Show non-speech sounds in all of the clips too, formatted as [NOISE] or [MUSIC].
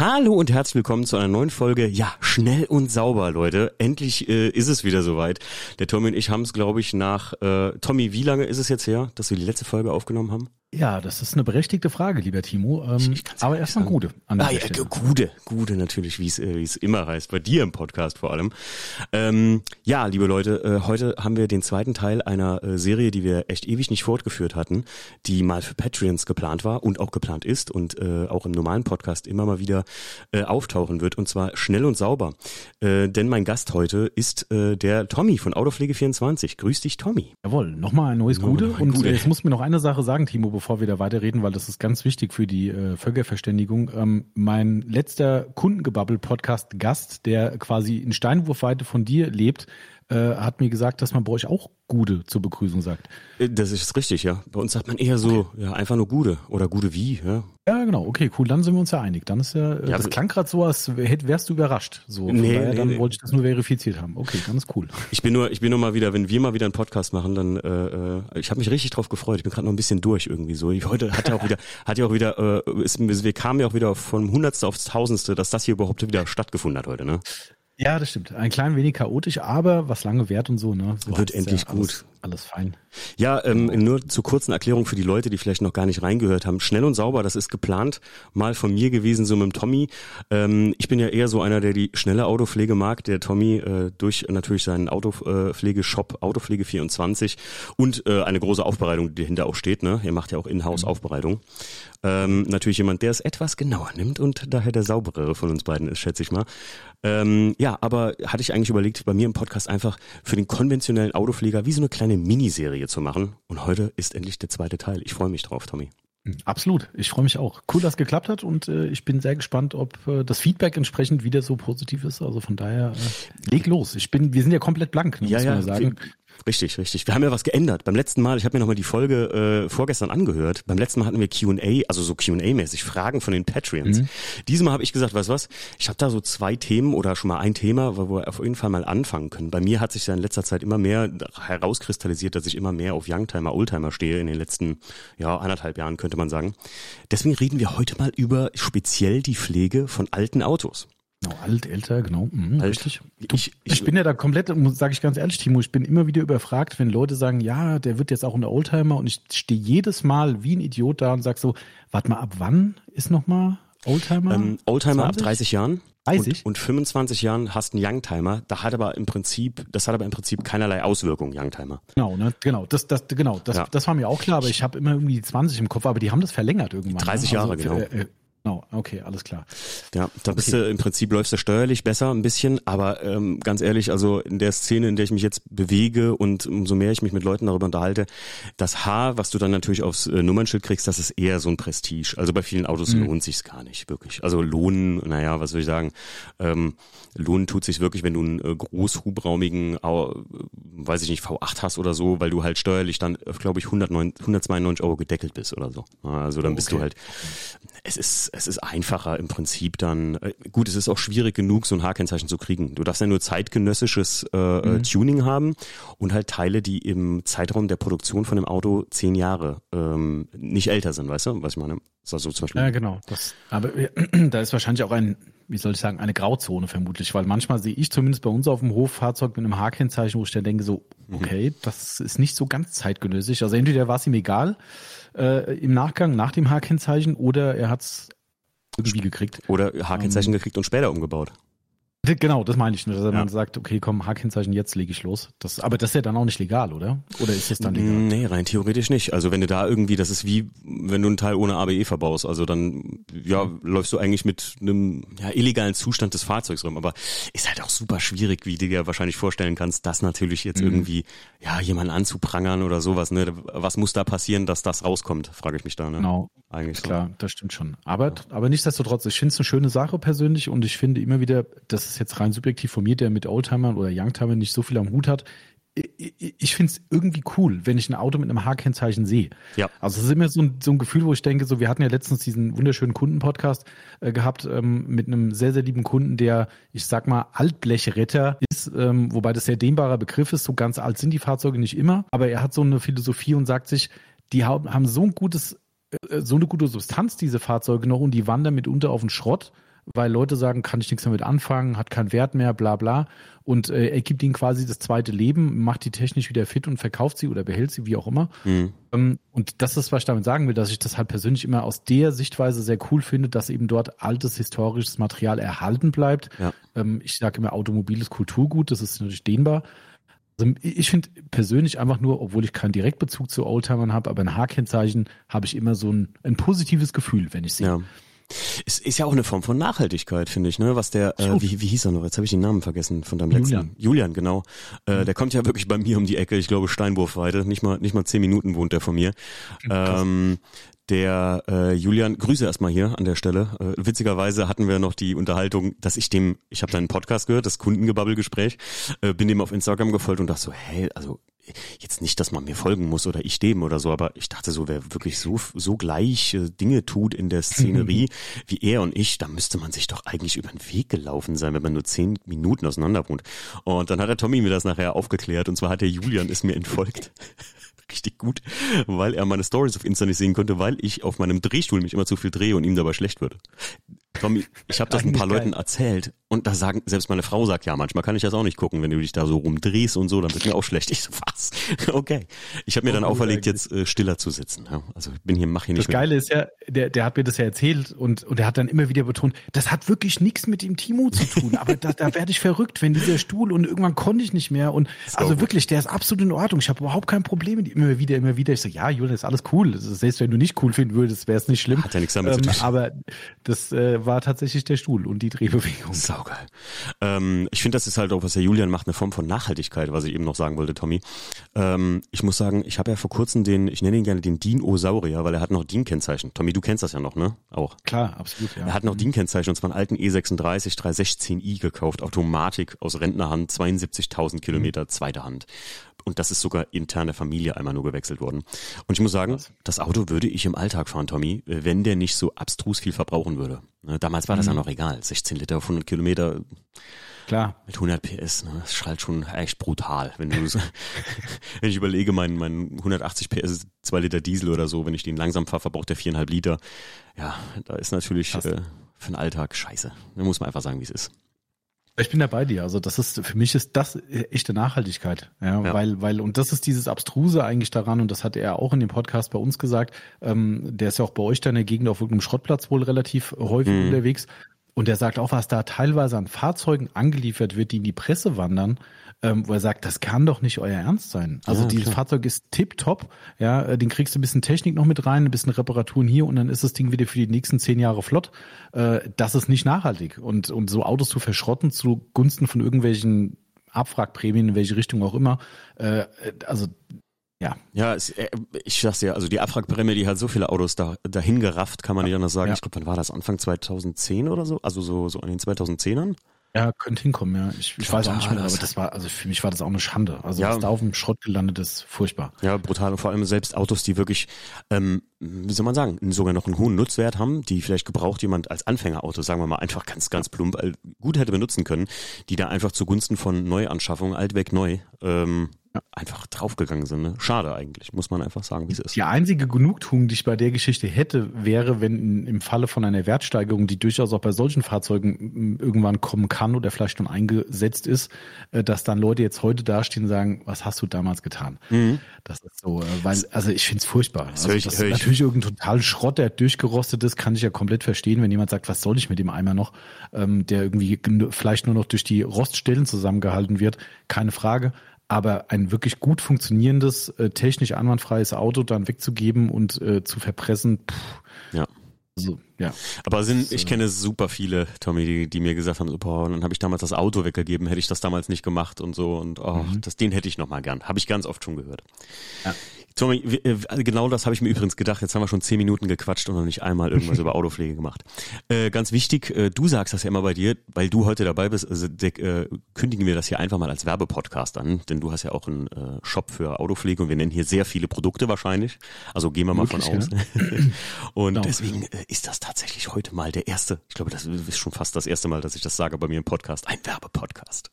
Hallo und herzlich willkommen zu einer neuen Folge. Ja, schnell und sauber, Leute. Endlich äh, ist es wieder soweit. Der Tommy und ich haben es, glaube ich, nach äh, Tommy, wie lange ist es jetzt her, dass wir die letzte Folge aufgenommen haben? Ja, das ist eine berechtigte Frage, lieber Timo. Ähm, aber erstmal. Gute. An Ah, ja. Gude, Gude natürlich, wie es äh, es immer heißt, bei dir im Podcast vor allem. Ähm, ja, liebe Leute, äh, heute haben wir den zweiten Teil einer äh, Serie, die wir echt ewig nicht fortgeführt hatten, die mal für Patreons geplant war und auch geplant ist und äh, auch im normalen Podcast immer mal wieder äh, auftauchen wird und zwar schnell und sauber. Denn mein Gast heute ist der Tommy von Autopflege24. Grüß dich, Tommy. Jawohl, nochmal ein neues ein Und Gute. äh, jetzt muss mir noch eine Sache sagen, Timo, bevor wir da weiterreden, weil das ist ganz wichtig für die äh, Völkerverständigung. Ähm, mein letzter Kundengebabbel-Podcast Gast, der quasi in Steinwurfweite von dir lebt, äh, hat mir gesagt, dass man bei euch auch Gude zur Begrüßung sagt. Äh, Das ist richtig, ja. Bei uns sagt man eher so, ja, einfach nur Gude oder Gude wie, ja. Ja, genau. Okay, cool. Dann sind wir uns ja einig. Dann ist ja, äh, Ja, das klang gerade so, als wärst du überrascht. So, von Nee, daher, nee, dann nee. wollte ich das nur verifiziert haben. Okay, ganz cool. Ich bin nur, ich bin nur mal wieder, wenn wir mal wieder einen Podcast machen, dann, äh, äh, ich habe mich richtig drauf gefreut. Ich bin gerade noch ein bisschen durch irgendwie so. Ich, heute hat ja auch wieder, [LAUGHS] hat ja auch wieder, äh, es, wir kamen ja auch wieder vom Hundertste aufs Tausendste, dass das hier überhaupt wieder stattgefunden hat heute, ne? Ja, das stimmt. Ein klein wenig chaotisch, aber was lange währt und so, ne? So Wird endlich ja gut. Alles fein. Ja, ähm, nur zur kurzen Erklärung für die Leute, die vielleicht noch gar nicht reingehört haben. Schnell und sauber, das ist geplant, mal von mir gewesen, so mit dem Tommy. Ähm, ich bin ja eher so einer, der die schnelle Autopflege mag. Der Tommy äh, durch natürlich seinen Autopflegeshop Autopflege24 und äh, eine große Aufbereitung, die dahinter auch steht. Ne? Er macht ja auch Inhouse-Aufbereitung. Ähm, natürlich jemand, der es etwas genauer nimmt und daher der sauberere von uns beiden ist, schätze ich mal. Ähm, ja, aber hatte ich eigentlich überlegt, bei mir im Podcast einfach für den konventionellen Autopfleger wie so eine kleine Miniserie zu machen. Und heute ist endlich der zweite Teil. Ich freue mich drauf, Tommy. Absolut. Ich freue mich auch. Cool, dass es geklappt hat und äh, ich bin sehr gespannt, ob äh, das Feedback entsprechend wieder so positiv ist. Also von daher, äh, leg los. Ich bin, wir sind ja komplett blank, ne, muss man ja sagen. Richtig, richtig. Wir haben ja was geändert. Beim letzten Mal, ich habe mir nochmal die Folge äh, vorgestern angehört. Beim letzten Mal hatten wir Q&A, also so Q&A-mäßig, Fragen von den Patreons. Diesmal habe ich gesagt, weißt was, ich habe da so zwei Themen oder schon mal ein Thema, wo wir auf jeden Fall mal anfangen können. Bei mir hat sich ja in letzter Zeit immer mehr herauskristallisiert, dass ich immer mehr auf Youngtimer, Oldtimer stehe in den letzten, ja, anderthalb Jahren, könnte man sagen. Deswegen reden wir heute mal über speziell die Pflege von alten Autos. Genau, alt, älter, genau. Mhm, Alt. Richtig. Du, Ich- ich, ich- bin ja da komplett, sage ich ganz ehrlich, Timo, ich bin immer wieder überfragt, wenn Leute sagen, ja, der wird jetzt auch ein Oldtimer und ich stehe jedes Mal wie ein Idiot da und sag so, warte mal, ab wann ist nochmal Oldtimer? Ähm, Oldtimer ab 20? 30 Jahren. 30? Und, und 25 Jahren hast einen Youngtimer. Da hat aber im Prinzip, das hat aber im Prinzip keinerlei Auswirkungen, Youngtimer. Genau, ne? Genau, das, das, genau, das, Ja. das war mir auch klar, aber ich habe immer irgendwie die 20 im Kopf, aber die haben das verlängert irgendwann. 30 ne? Jahre, genau. Äh, äh, genau, okay, alles klar. Ja, da bist du im Prinzip läufst du steuerlich besser ein bisschen, aber ähm, ganz ehrlich, also in der Szene, in der ich mich jetzt bewege und umso mehr ich mich mit Leuten darüber unterhalte, das Haar, was du dann natürlich aufs äh, Nummernschild kriegst, das ist eher so ein Prestige. Also bei vielen Autos lohnt sich's gar nicht wirklich. Also lohnen, naja, was soll ich sagen, ähm, lohnen tut sich's wirklich, wenn du einen äh, großhubraumigen, au- äh, weiß ich nicht, V8 hast oder so, weil du halt steuerlich dann, glaube ich, 109, 192 Euro gedeckelt bist oder so. Also dann bist du Okay. halt es ist, es ist einfacher im Prinzip dann. Äh, gut, es ist auch schwierig genug, so ein H-Kennzeichen zu kriegen. Du darfst ja nur zeitgenössisches äh, äh, Tuning haben und halt Teile, die im Zeitraum der Produktion von dem Auto zehn Jahre ähm, nicht älter sind, weißt du, was ich meine? Ist also zum Beispiel. Ja, genau. Das, aber äh, [CLEARS THROAT] da ist wahrscheinlich auch ein, wie soll ich sagen, eine Grauzone vermutlich, weil manchmal sehe ich zumindest bei uns auf dem Hof Fahrzeug mit einem H-Kennzeichen, wo ich dann denke so, okay, das ist nicht so ganz zeitgenössisch. Also entweder war es ihm egal äh, im Nachgang nach dem H-Kennzeichen oder er hat es irgendwie gekriegt. Oder Ähm. H-Kennzeichen gekriegt und später umgebaut. Genau, das meine ich. Dass Ja. man sagt, okay, komm, H-Kennzeichen, jetzt lege ich los. Das, aber das ist ja dann auch nicht legal, oder? Oder ist es dann legal? Nee, rein theoretisch nicht. Also wenn du da irgendwie, das ist wie, wenn du einen Teil ohne ABE verbaust. Also dann, ja, läufst du eigentlich mit einem ja, illegalen Zustand des Fahrzeugs rum. Aber ist halt auch super schwierig, wie du dir wahrscheinlich vorstellen kannst, das natürlich jetzt irgendwie, ja, jemanden anzuprangern oder sowas. Ne? Was muss da passieren, dass das rauskommt, frage ich mich da. Ne? Genau. Eigentlich so. Klar, das stimmt schon. Aber, aber nichtsdestotrotz, ich finde es eine schöne Sache persönlich und ich finde immer wieder, das ist jetzt rein subjektiv von mir, der mit Oldtimern oder Youngtimern nicht so viel am Hut hat. Ich, finde es irgendwie cool, wenn ich ein Auto mit einem H-Kennzeichen sehe. Ja. Also es ist immer so ein, so ein Gefühl, wo ich denke, so wir hatten ja letztens diesen wunderschönen Kundenpodcast äh, gehabt ähm, mit einem sehr, sehr lieben Kunden, der, ich sag mal, Altblechretter ist, ähm, wobei das sehr dehnbarer Begriff ist. So ganz alt sind die Fahrzeuge nicht immer, aber er hat so eine Philosophie und sagt sich, die haben haben so ein gutes äh, so eine gute Substanz, diese Fahrzeuge noch, und die wandern mitunter auf den Schrott. Weil Leute sagen, kann ich nichts damit anfangen, hat keinen Wert mehr, bla bla. Und äh, er gibt ihnen quasi das zweite Leben, macht die technisch wieder fit und verkauft sie oder behält sie, wie auch immer. Mhm. Ähm, und das ist, was ich damit sagen will, dass ich das halt persönlich immer aus der Sichtweise sehr cool finde, dass eben dort altes historisches Material erhalten bleibt. Ja. Ähm, ich sage immer, automobiles Kulturgut, das ist natürlich dehnbar. Also ich finde persönlich einfach nur, obwohl ich keinen Direktbezug zu Oldtimern habe, aber ein H-Kennzeichen habe ich immer so ein, ein positives Gefühl, wenn ich sehe. Ja. Es ist ja auch eine Form von Nachhaltigkeit, finde ich, ne? Was der, äh, wie, wie hieß er noch? Jetzt habe ich den Namen vergessen von deinem letzten. Julian, Julian genau. Äh, der kommt ja wirklich bei mir um die Ecke, ich glaube Steinwurfweite, nicht mal, nicht mal zehn Minuten wohnt er von mir. Ähm, der äh, Julian, Grüße erstmal hier an der Stelle. Äh, witzigerweise hatten wir noch die Unterhaltung, dass ich dem, ich habe deinen Podcast gehört, das Kundengebabbelgespräch, äh, bin dem auf Instagram gefolgt und dachte so, hey, also jetzt nicht, dass man mir folgen muss oder ich dem oder so, aber ich dachte so, wer wirklich so, so gleich äh, Dinge tut in der Szenerie [LAUGHS] wie er und ich, da müsste man sich doch eigentlich über den Weg gelaufen sein, wenn man nur zehn Minuten auseinander wohnt. Und dann hat der Tommy mir das nachher aufgeklärt und zwar hat der Julian es mir entfolgt richtig gut, weil er meine Stories auf Insta nicht sehen konnte, weil ich auf meinem Drehstuhl mich immer zu viel drehe und ihm dabei schlecht wird. Tommy, ich habe das ein paar geil. Leuten erzählt und da sagen, selbst meine Frau sagt, ja, manchmal kann ich das auch nicht gucken, wenn du dich da so rumdrehst und so, dann wird mir auch schlecht. Ich so, was? [LAUGHS] Okay. Ich habe mir dann auferlegt, jetzt äh, stiller zu sitzen. Ja, also ich bin hier, mach hier nicht Das Geile ist ja, der, der hat mir das ja erzählt und, und der hat dann immer wieder betont, das hat wirklich nichts mit dem Timo zu tun, aber da, da werde ich verrückt, wenn dieser Stuhl und irgendwann konnte ich nicht mehr und also wirklich, der ist absolut in Ordnung. Ich habe überhaupt kein Problem mit ihm. Immer wieder, immer wieder. Ich so, ja, Julian, ist alles cool. Selbst wenn du nicht cool finden würdest, wäre es nicht schlimm. Hat ja nichts damit ähm, zu tun. Aber das äh, war tatsächlich der Stuhl und die Drehbewegung. Saugeil. Ähm, ich finde, das ist halt auch, was der Julian macht, eine Form von Nachhaltigkeit, was ich eben noch sagen wollte, Tommy. Ähm, ich muss sagen, ich habe ja vor kurzem den, ich nenne ihn gerne den Dinosaurier, weil er hat noch DIN-Kennzeichen. Tommy, du kennst das ja noch, ne? Auch. Klar, absolut, ja. Er hat noch DIN-Kennzeichen und zwar einen alten E36 316i gekauft, Automatik aus Rentnerhand, 72.000 Kilometer, zweite Hand. Und das ist sogar intern der Familie einmal nur gewechselt worden. Und ich muss sagen, das Auto würde ich im Alltag fahren, Tommy, wenn der nicht so abstrus viel verbrauchen würde. Ne, damals war das mhm. ja noch egal. 16 Liter auf 100 Kilometer. Klar. Mit 100 PS, ne? das schallt schon echt brutal. Wenn du, [LAUGHS] wenn ich überlege, mein, mein 180 PS, 2 Liter Diesel oder so, wenn ich den langsam fahre, verbraucht der 4,5 Liter. Ja, da ist natürlich äh, für den Alltag scheiße. Da muss man einfach sagen, wie es ist. Ich bin da bei dir. Also das ist für mich ist das echte Nachhaltigkeit, ja, ja, weil weil und das ist dieses abstruse eigentlich daran und das hat er auch in dem Podcast bei uns gesagt. Ähm, der ist ja auch bei euch da in der Gegend auf irgendeinem Schrottplatz wohl relativ häufig mhm. unterwegs und der sagt auch, was da teilweise an Fahrzeugen angeliefert wird, die in die Presse wandern ähm, wo er sagt, das kann doch nicht euer Ernst sein. Also ja, dieses klar. Fahrzeug ist tipptopp, ja, äh, den kriegst du ein bisschen Technik noch mit rein, ein bisschen Reparaturen hier und dann ist das Ding wieder für die nächsten zehn Jahre flott. Äh, das ist nicht nachhaltig. Und, und so Autos zu verschrotten zugunsten von irgendwelchen Abwrackprämien, in welche Richtung auch immer, äh, also ja. Ja, es, äh, ich sag's ja, also die Abwrackprämie, die hat so viele Autos da, dahin gerafft, kann man nicht anders sagen. Ja. Ich glaube, wann war das? Anfang 2010 oder so? Also so, so an den 2010ern? Ja, könnte hinkommen, ja. Ich, ich weiß auch nicht mehr, aber das war, also für mich war das auch eine Schande. Also ja. was da auf dem Schrott gelandet ist, furchtbar. Ja, brutal. Und vor allem selbst Autos, die wirklich, ähm, wie soll man sagen, sogar noch einen hohen Nutzwert haben, die vielleicht gebraucht jemand als Anfängerauto, sagen wir mal, einfach ganz, ganz plump, gut hätte benutzen können, die da einfach zugunsten von Neuanschaffungen, alt weg neu, ähm. Einfach draufgegangen sind. Ne? Schade eigentlich, muss man einfach sagen, wie es ist. Die einzige Genugtuung, die ich bei der Geschichte hätte, wäre, wenn im Falle von einer Wertsteigerung, die durchaus auch bei solchen Fahrzeugen irgendwann kommen kann oder vielleicht schon eingesetzt ist, äh, dass dann Leute jetzt heute dastehen und sagen, was hast du damals getan? Mhm. Das ist so, äh, weil, also ich finde es furchtbar. Das also, ich, das ist natürlich irgendein total Schrott, der durchgerostet ist, kann ich ja komplett verstehen, wenn jemand sagt, was soll ich mit dem Eimer noch, ähm, der irgendwie vielleicht nur noch durch die Roststellen zusammengehalten wird, keine Frage. Aber ein wirklich gut funktionierendes, äh, technisch einwandfreies Auto dann wegzugeben und äh, zu verpressen, pff, ja. Also, ja. Aber sind, ich kenne super viele, Tommy, die, die mir gesagt haben, so, boah, dann habe ich damals das Auto weggegeben, hätte ich das damals nicht gemacht und so und oh, mhm. das, den hätte ich noch mal gern. Habe ich ganz oft schon gehört. Ja. Tommy, äh, genau das habe ich mir übrigens gedacht. Jetzt haben wir schon zehn Minuten gequatscht und noch nicht einmal irgendwas über Autopflege gemacht. Äh, ganz wichtig, äh, du sagst das ja immer bei dir, weil du heute dabei bist, also, äh, kündigen wir das hier einfach mal als Werbepodcast an, denn du hast ja auch einen äh, Shop für Autopflege und wir nennen hier sehr viele Produkte wahrscheinlich. Also gehen wir mal Wirklich, von aus. Ja? [LAUGHS] und genau. deswegen äh, ist das tatsächlich heute mal der erste, ich glaube, das ist schon fast das erste Mal, dass ich das sage bei mir im Podcast, ein Werbepodcast.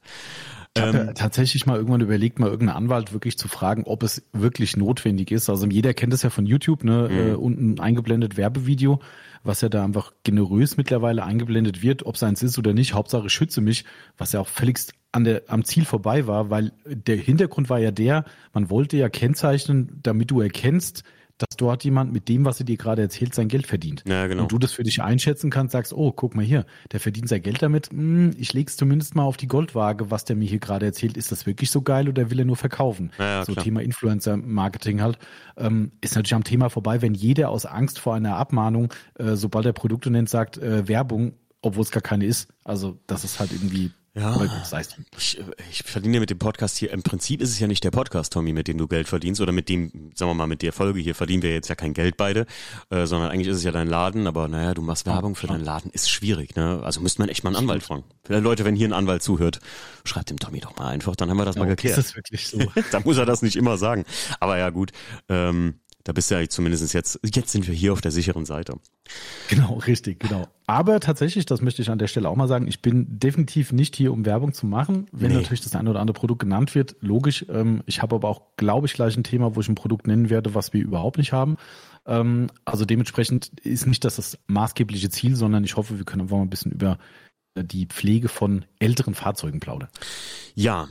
Ich habe ähm, ja tatsächlich mal irgendwann überlegt, mal irgendeinen Anwalt wirklich zu fragen, ob es wirklich notwendig ist. Also jeder kennt es ja von YouTube, ne? Mhm. Äh, unten eingeblendet Werbevideo, was ja da einfach generös mittlerweile eingeblendet wird, ob es eins ist oder nicht. Hauptsache schütze mich, was ja auch völligst an der, am Ziel vorbei war, weil der Hintergrund war ja der, man wollte ja kennzeichnen, damit du erkennst, dass dort jemand mit dem, was er dir gerade erzählt, sein Geld verdient. Ja, genau. Und du das für dich einschätzen kannst, sagst, oh, guck mal hier, der verdient sein Geld damit, hm, ich leg's zumindest mal auf die Goldwaage, was der mir hier gerade erzählt. Ist das wirklich so geil oder will er nur verkaufen? Ja, ja, so klar. Thema Influencer-Marketing halt. Ähm, ist natürlich am Thema vorbei, wenn jeder aus Angst vor einer Abmahnung, äh, sobald er Produkte nennt, sagt, äh, Werbung, obwohl es gar keine ist. Also das ist halt irgendwie ja, ich, ich verdiene mit dem Podcast hier, im Prinzip ist es ja nicht der Podcast, Tommy, mit dem du Geld verdienst oder mit dem, sagen wir mal, mit der Folge hier verdienen wir jetzt ja kein Geld beide, äh, sondern eigentlich ist es ja dein Laden, aber naja, du machst Werbung für deinen Laden, ist schwierig, ne? Also müsste man echt mal einen Anwalt fragen. Vielleicht Leute, wenn hier ein Anwalt zuhört, schreibt dem Tommy doch mal einfach, dann haben wir das ja, mal geklärt. Ist das wirklich so? [LAUGHS] da muss er das nicht immer sagen. Aber ja, gut, ähm, da bist du ja zumindest jetzt, jetzt sind wir hier auf der sicheren Seite. Genau, richtig, genau. Aber tatsächlich, das möchte ich an der Stelle auch mal sagen, ich bin definitiv nicht hier, um Werbung zu machen. Wenn nee. natürlich das eine oder andere Produkt genannt wird, logisch. Ähm, ich habe aber auch, glaube ich, gleich ein Thema, wo ich ein Produkt nennen werde, was wir überhaupt nicht haben. Ähm, also dementsprechend ist nicht das das maßgebliche Ziel, sondern ich hoffe, wir können einfach mal ein bisschen über die Pflege von älteren Fahrzeugen plaudern. Ja,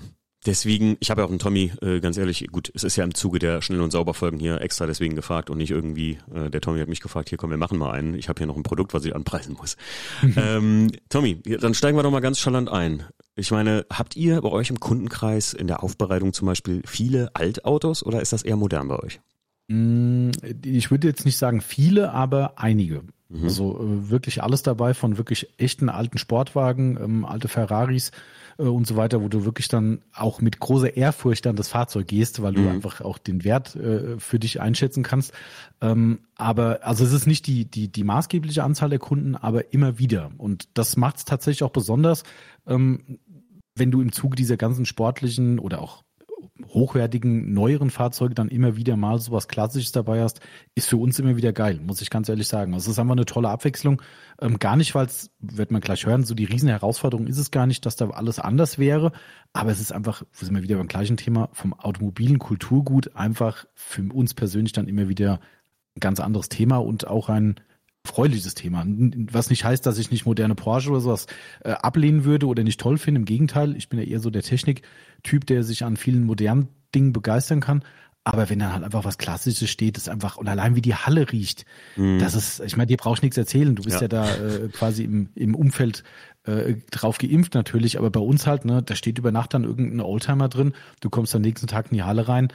Deswegen, ich habe ja auch einen Tommy, äh, ganz ehrlich, gut, es ist ja im Zuge der Schnell- und Sauberfolgen hier extra deswegen gefragt und nicht irgendwie, äh, der Tommy hat mich gefragt, hier komm, wir machen mal einen. Ich habe hier noch ein Produkt, was ich anpreisen muss. [LAUGHS] ähm, Tommy, dann steigen wir doch mal ganz charlant ein. Ich meine, habt ihr bei euch im Kundenkreis in der Aufbereitung zum Beispiel viele Altautos oder ist das eher modern bei euch? Mm, ich würde jetzt nicht sagen viele, aber einige. Mhm. Also äh, wirklich alles dabei von wirklich echten alten Sportwagen, ähm, alte Ferraris, äh, und so weiter, wo du wirklich dann auch mit großer Ehrfurcht an das Fahrzeug gehst, weil du mhm. einfach auch den Wert äh, für dich einschätzen kannst. Ähm, aber also es ist nicht die, die, die maßgebliche Anzahl der Kunden, aber immer wieder. Und das macht es tatsächlich auch besonders, ähm, wenn du im Zuge dieser ganzen sportlichen oder auch hochwertigen, neueren Fahrzeuge dann immer wieder mal so was Klassisches dabei hast, ist für uns immer wieder geil, muss ich ganz ehrlich sagen. Also es ist einfach eine tolle Abwechslung. Ähm, gar nicht, weil es, wird man gleich hören, so die riesen Herausforderung ist es gar nicht, dass da alles anders wäre, aber es ist einfach, wir sind wir wieder beim gleichen Thema, vom automobilen Kulturgut einfach für uns persönlich dann immer wieder ein ganz anderes Thema und auch ein erfreuliches Thema. Was nicht heißt, dass ich nicht moderne Porsche oder sowas äh, ablehnen würde oder nicht toll finde. Im Gegenteil, ich bin ja eher so der Techniktyp, der sich an vielen modernen Dingen begeistern kann. Aber wenn dann halt einfach was Klassisches steht, ist einfach, und allein wie die Halle riecht, mhm. das ist, ich meine, dir brauchst nichts erzählen. Du bist ja, ja da äh, quasi im, im Umfeld äh, drauf geimpft natürlich, aber bei uns halt, ne, da steht über Nacht dann irgendein Oldtimer drin, du kommst am nächsten Tag in die Halle rein,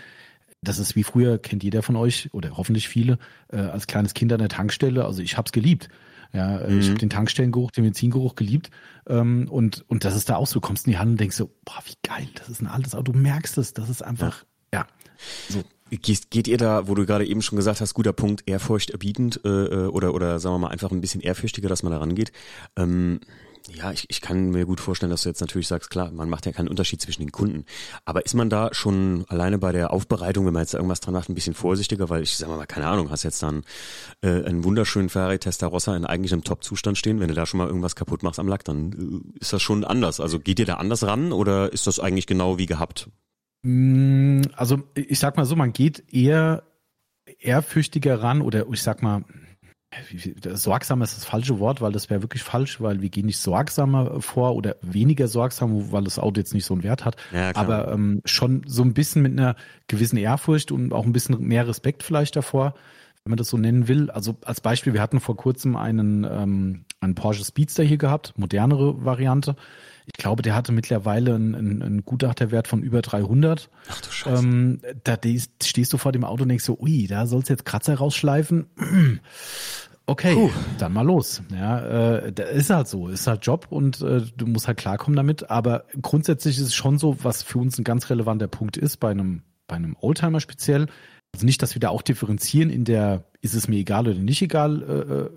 das ist wie früher, kennt jeder von euch oder hoffentlich viele, äh, als kleines Kind an der Tankstelle. Also ich habe es geliebt. Ja, äh, mhm. ich habe den Tankstellengeruch, den Benzingeruch geliebt. Ähm, und, und das ist da auch so, du kommst in die Hand und denkst so, boah, wie geil, das ist ein altes Auto. Du merkst es, das ist einfach, ja. ja so. Geht, geht ihr da, wo du gerade eben schon gesagt hast, guter Punkt, ehrfurchterbietend äh, äh, oder, oder sagen wir mal einfach ein bisschen ehrfürchtiger, dass man da rangeht? Ähm, ja, ich, ich kann mir gut vorstellen, dass du jetzt natürlich sagst, klar, man macht ja keinen Unterschied zwischen den Kunden. Aber ist man da schon alleine bei der Aufbereitung, wenn man jetzt irgendwas dran macht, ein bisschen vorsichtiger? Weil ich sag mal, keine Ahnung, hast jetzt dann äh, einen wunderschönen Ferrari Testarossa in eigentlich einem Top-Zustand stehen. Wenn du da schon mal irgendwas kaputt machst am Lack, dann äh, ist das schon anders. Also geht ihr da anders ran oder ist das eigentlich genau wie gehabt? Mm, also ich sag mal so, man geht eher ehrfürchtiger ran oder ich sag mal, sorgsam ist das falsche Wort, weil das wäre wirklich falsch, weil wir gehen nicht sorgsamer vor oder weniger sorgsam, weil das Auto jetzt nicht so einen Wert hat, ja, aber ähm, schon so ein bisschen mit einer gewissen Ehrfurcht und auch ein bisschen mehr Respekt vielleicht davor, wenn man das so nennen will. Also als Beispiel, wir hatten vor kurzem einen, ähm, einen Porsche Speedster hier gehabt, modernere Variante. Ich glaube, der hatte mittlerweile einen, einen, einen Gutachterwert von über 300. Ach du Scheiße. Ähm, da stehst du vor dem Auto und denkst so, ui, da sollst du jetzt Kratzer rausschleifen. Okay, Puh. dann mal los. Ja, äh, ist halt so, ist halt Job und äh, du musst halt klarkommen damit. Aber grundsätzlich ist es schon so, was für uns ein ganz relevanter Punkt ist bei einem bei einem Oldtimer speziell. Also nicht, dass wir da auch differenzieren in der, ist es mir egal oder nicht egal äh, äh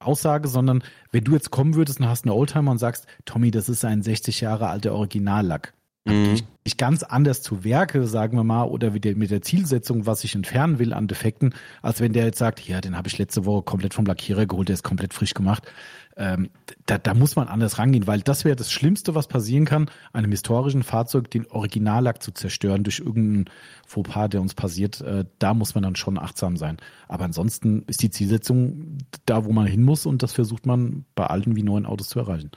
Aussage, sondern wenn du jetzt kommen würdest und hast einen Oldtimer und sagst, Tommy, das ist ein 60 Jahre alter Originallack, mhm. ich, nicht ganz anders zu Werke, sagen wir mal, oder mit der, mit der Zielsetzung, was ich entfernen will an Defekten, als wenn der jetzt sagt, ja, den habe ich letzte Woche komplett vom Lackierer geholt, der ist komplett frisch gemacht. Ähm, da, da muss man anders rangehen, weil das wäre das Schlimmste, was passieren kann, einem historischen Fahrzeug den Originallack zu zerstören durch irgendeinen Fauxpas, der uns passiert. Äh, da muss man dann schon achtsam sein. Aber ansonsten ist die Zielsetzung da, wo man hin muss und das versucht man bei alten wie neuen Autos zu erreichen.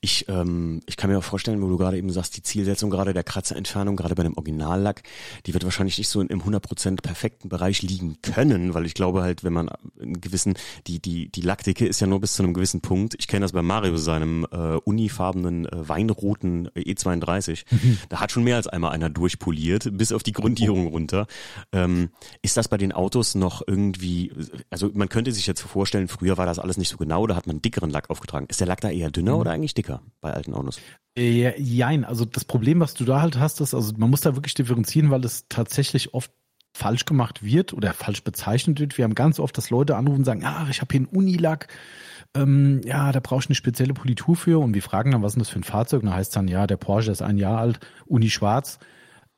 Ich, ähm, ich kann mir auch vorstellen, wo du gerade eben sagst, die Zielsetzung gerade der Kratzerentfernung, gerade bei dem Originallack, die wird wahrscheinlich nicht so im 100% perfekten Bereich liegen können, weil ich glaube halt, wenn man einen gewissen, die, die, die Lackdicke ist ja nur bis zu einem gewissen Punkt. Ich kenne das bei Mario, seinem äh, unifarbenen äh, weinroten äh, E32. Mhm. [LAUGHS] Da hat schon mehr als einmal einer durchpoliert, bis auf die Grundierung runter. Ähm, ist das bei den Autos noch irgendwie, also man könnte sich jetzt vorstellen, früher war das alles nicht so genau, da hat man dickeren Lack aufgetragen. Ist der Lack da eher dünner mhm. oder eigentlich dicker bei alten Autos? Äh, jein, also das Problem, was du da halt hast, ist, also man muss da wirklich differenzieren, weil es tatsächlich oft falsch gemacht wird oder falsch bezeichnet wird. Wir haben ganz oft, dass Leute anrufen und sagen, ah, ich habe hier einen Unilack, ähm, ja, da brauchst du eine spezielle Politur für. Und wir fragen dann, was ist das für ein Fahrzeug? Und dann heißt dann, ja, der Porsche ist ein Jahr alt, Uni schwarz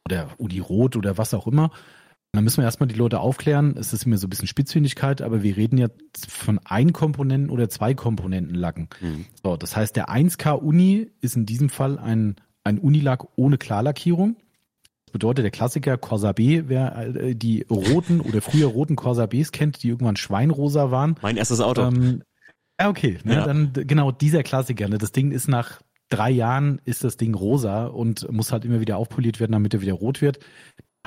oder Uni rot oder was auch immer. Und dann müssen wir erstmal die Leute aufklären. Es ist immer so ein bisschen Spitzfindigkeit, aber wir reden jetzt von ein Komponenten oder zwei Komponenten Lacken. Mhm. So, das heißt, der 1K Uni ist in diesem Fall ein, ein Unilack ohne Klarlackierung. Das bedeutet, der Klassiker Corsa B, wer äh, die roten oder früher roten Corsa Bs kennt, die irgendwann schweinrosa waren. Mein erstes Auto. Ähm, ja, okay. Ne, ja. Dann genau dieser Klassiker. Ne? Das Ding ist nach drei Jahren ist das Ding rosa und muss halt immer wieder aufpoliert werden, damit er wieder rot wird.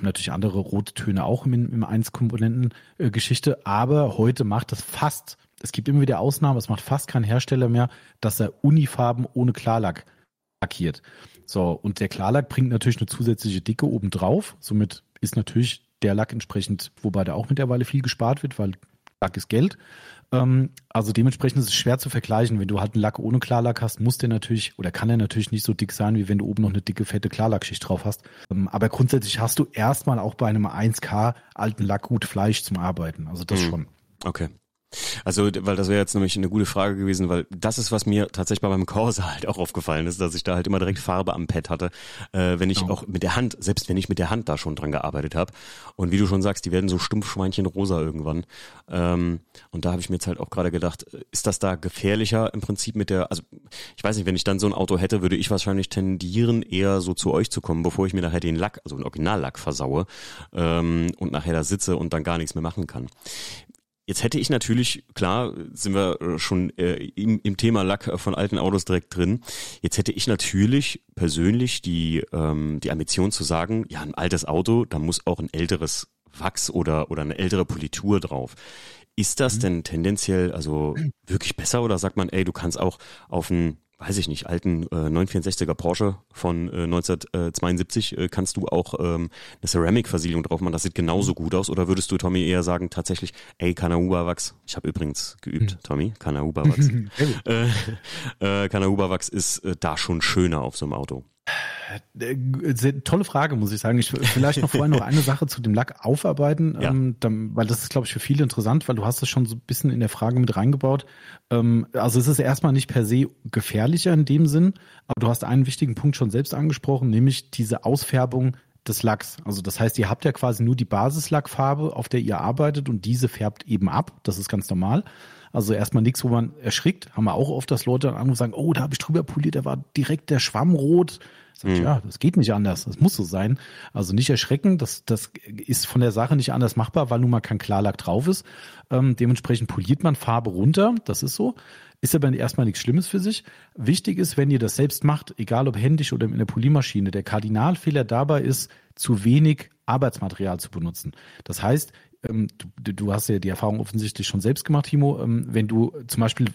Natürlich andere Rottöne auch im, im 1-Komponenten-Geschichte, aber heute macht das fast, es gibt immer wieder Ausnahmen, es macht fast kein Hersteller mehr, dass er Unifarben ohne Klarlack lackiert. So, und der Klarlack bringt natürlich eine zusätzliche Dicke obendrauf. Somit ist natürlich der Lack entsprechend, wobei da auch mittlerweile viel gespart wird, weil Lack ist Geld. Ähm, also dementsprechend ist es schwer zu vergleichen. Wenn du halt einen Lack ohne Klarlack hast, muss der natürlich oder kann der natürlich nicht so dick sein, wie wenn du oben noch eine dicke, fette Klarlackschicht drauf hast. Ähm, aber grundsätzlich hast du erstmal auch bei einem 1K alten Lack gut Fleisch zum Arbeiten. Also das mhm. schon. Okay. Also, weil das wäre jetzt nämlich eine gute Frage gewesen, weil das ist, was mir tatsächlich bei meinem Corsa [LAUGHS] halt auch aufgefallen ist, dass ich da halt immer direkt Farbe am Pad hatte, äh, wenn ich oh. auch mit der Hand, selbst wenn ich mit der Hand da schon dran gearbeitet habe. Und wie du schon sagst, die werden so Stumpfschweinchen rosa irgendwann. Ähm, und da habe ich mir jetzt halt auch gerade gedacht, ist das da gefährlicher im Prinzip mit der, also ich weiß nicht, wenn ich dann so ein Auto hätte, würde ich wahrscheinlich tendieren, eher so zu euch zu kommen, bevor ich mir nachher den Lack, also den Originallack versaue ähm, und nachher da sitze und dann gar nichts mehr machen kann. Jetzt hätte ich natürlich, klar, sind wir äh, schon äh, im, im, Thema Lack von alten Autos direkt drin. Jetzt hätte ich natürlich persönlich die, ähm, die Ambition zu sagen, ja, ein altes Auto, da muss auch ein älteres Wachs oder, oder eine ältere Politur drauf. Ist das mhm. denn tendenziell also wirklich besser oder sagt man, ey, du kannst auch auf ein weiß ich nicht, alten äh, 964er Porsche von äh, 1972 äh, kannst du auch ähm, eine Ceramic-Versiegelung drauf machen. Das sieht genauso gut aus. Oder würdest du, Tommy, eher sagen, tatsächlich, ey, Kanauba-Wachs, ich habe übrigens geübt, hm. Tommy, Kanauba-Wachs. [LAUGHS] äh, [LAUGHS] äh, Kanauba-Wachs ist äh, da schon schöner auf so einem Auto. Sehr, tolle Frage, muss ich sagen. Ich vielleicht noch vorher noch eine Sache zu dem Lack aufarbeiten, ja. ähm, dann, weil das ist, glaube ich, für viele interessant, weil du hast es schon so ein bisschen in der Frage mit reingebaut. Ähm, also es ist erstmal nicht per se gefährlicher in dem Sinn, aber du hast einen wichtigen Punkt schon selbst angesprochen, nämlich diese Ausfärbung des Lacks. Also das heißt, ihr habt ja quasi nur die Basislackfarbe, auf der ihr arbeitet und diese färbt eben ab. Das ist ganz normal. Also erstmal nichts, wo man erschrickt. Haben wir auch oft, dass Leute dann anrufen und sagen, oh, da habe ich drüber poliert, da war direkt der Schwamm rot. Sag ich, mhm. ja, das geht nicht anders. Das muss so sein. Also nicht erschrecken. Das, das ist von der Sache nicht anders machbar, weil nun mal kein Klarlack drauf ist. Ähm, dementsprechend poliert man Farbe runter. Das ist so. Ist aber erstmal nichts Schlimmes für sich. Wichtig ist, wenn ihr das selbst macht, egal ob händisch oder in der Poliermaschine, der Kardinalfehler dabei ist, zu wenig Arbeitsmaterial zu benutzen. Das heißt, ähm, du, du, hast ja die Erfahrung offensichtlich schon selbst gemacht, Timo, ähm, wenn du zum Beispiel,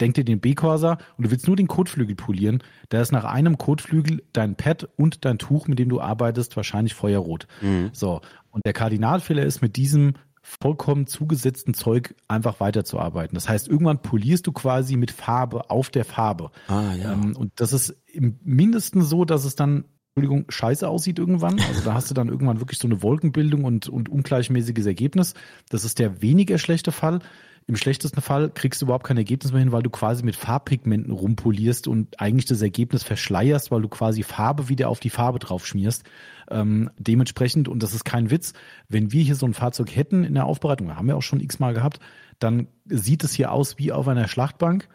denk dir den B-Corsa und du willst nur den Kotflügel polieren, da ist nach einem Kotflügel dein Pad und dein Tuch, mit dem du arbeitest, wahrscheinlich feuerrot. Mhm. So. Und der Kardinalfehler ist mit diesem vollkommen zugesetzten Zeug einfach weiterzuarbeiten. Das heißt, irgendwann polierst du quasi mit Farbe auf der Farbe. Ah, ja. Ähm, und das ist im mindesten so, dass es dann Entschuldigung, scheiße aussieht irgendwann. Also da hast du dann irgendwann wirklich so eine Wolkenbildung und, und ungleichmäßiges Ergebnis. Das ist der weniger schlechte Fall. Im schlechtesten Fall kriegst du überhaupt kein Ergebnis mehr hin, weil du quasi mit Farbpigmenten rumpolierst und eigentlich das Ergebnis verschleierst, weil du quasi Farbe wieder auf die Farbe drauf schmierst. Ähm, dementsprechend, und das ist kein Witz, wenn wir hier so ein Fahrzeug hätten in der Aufbereitung, haben wir auch schon x-mal gehabt, dann sieht es hier aus wie auf einer Schlachtbank.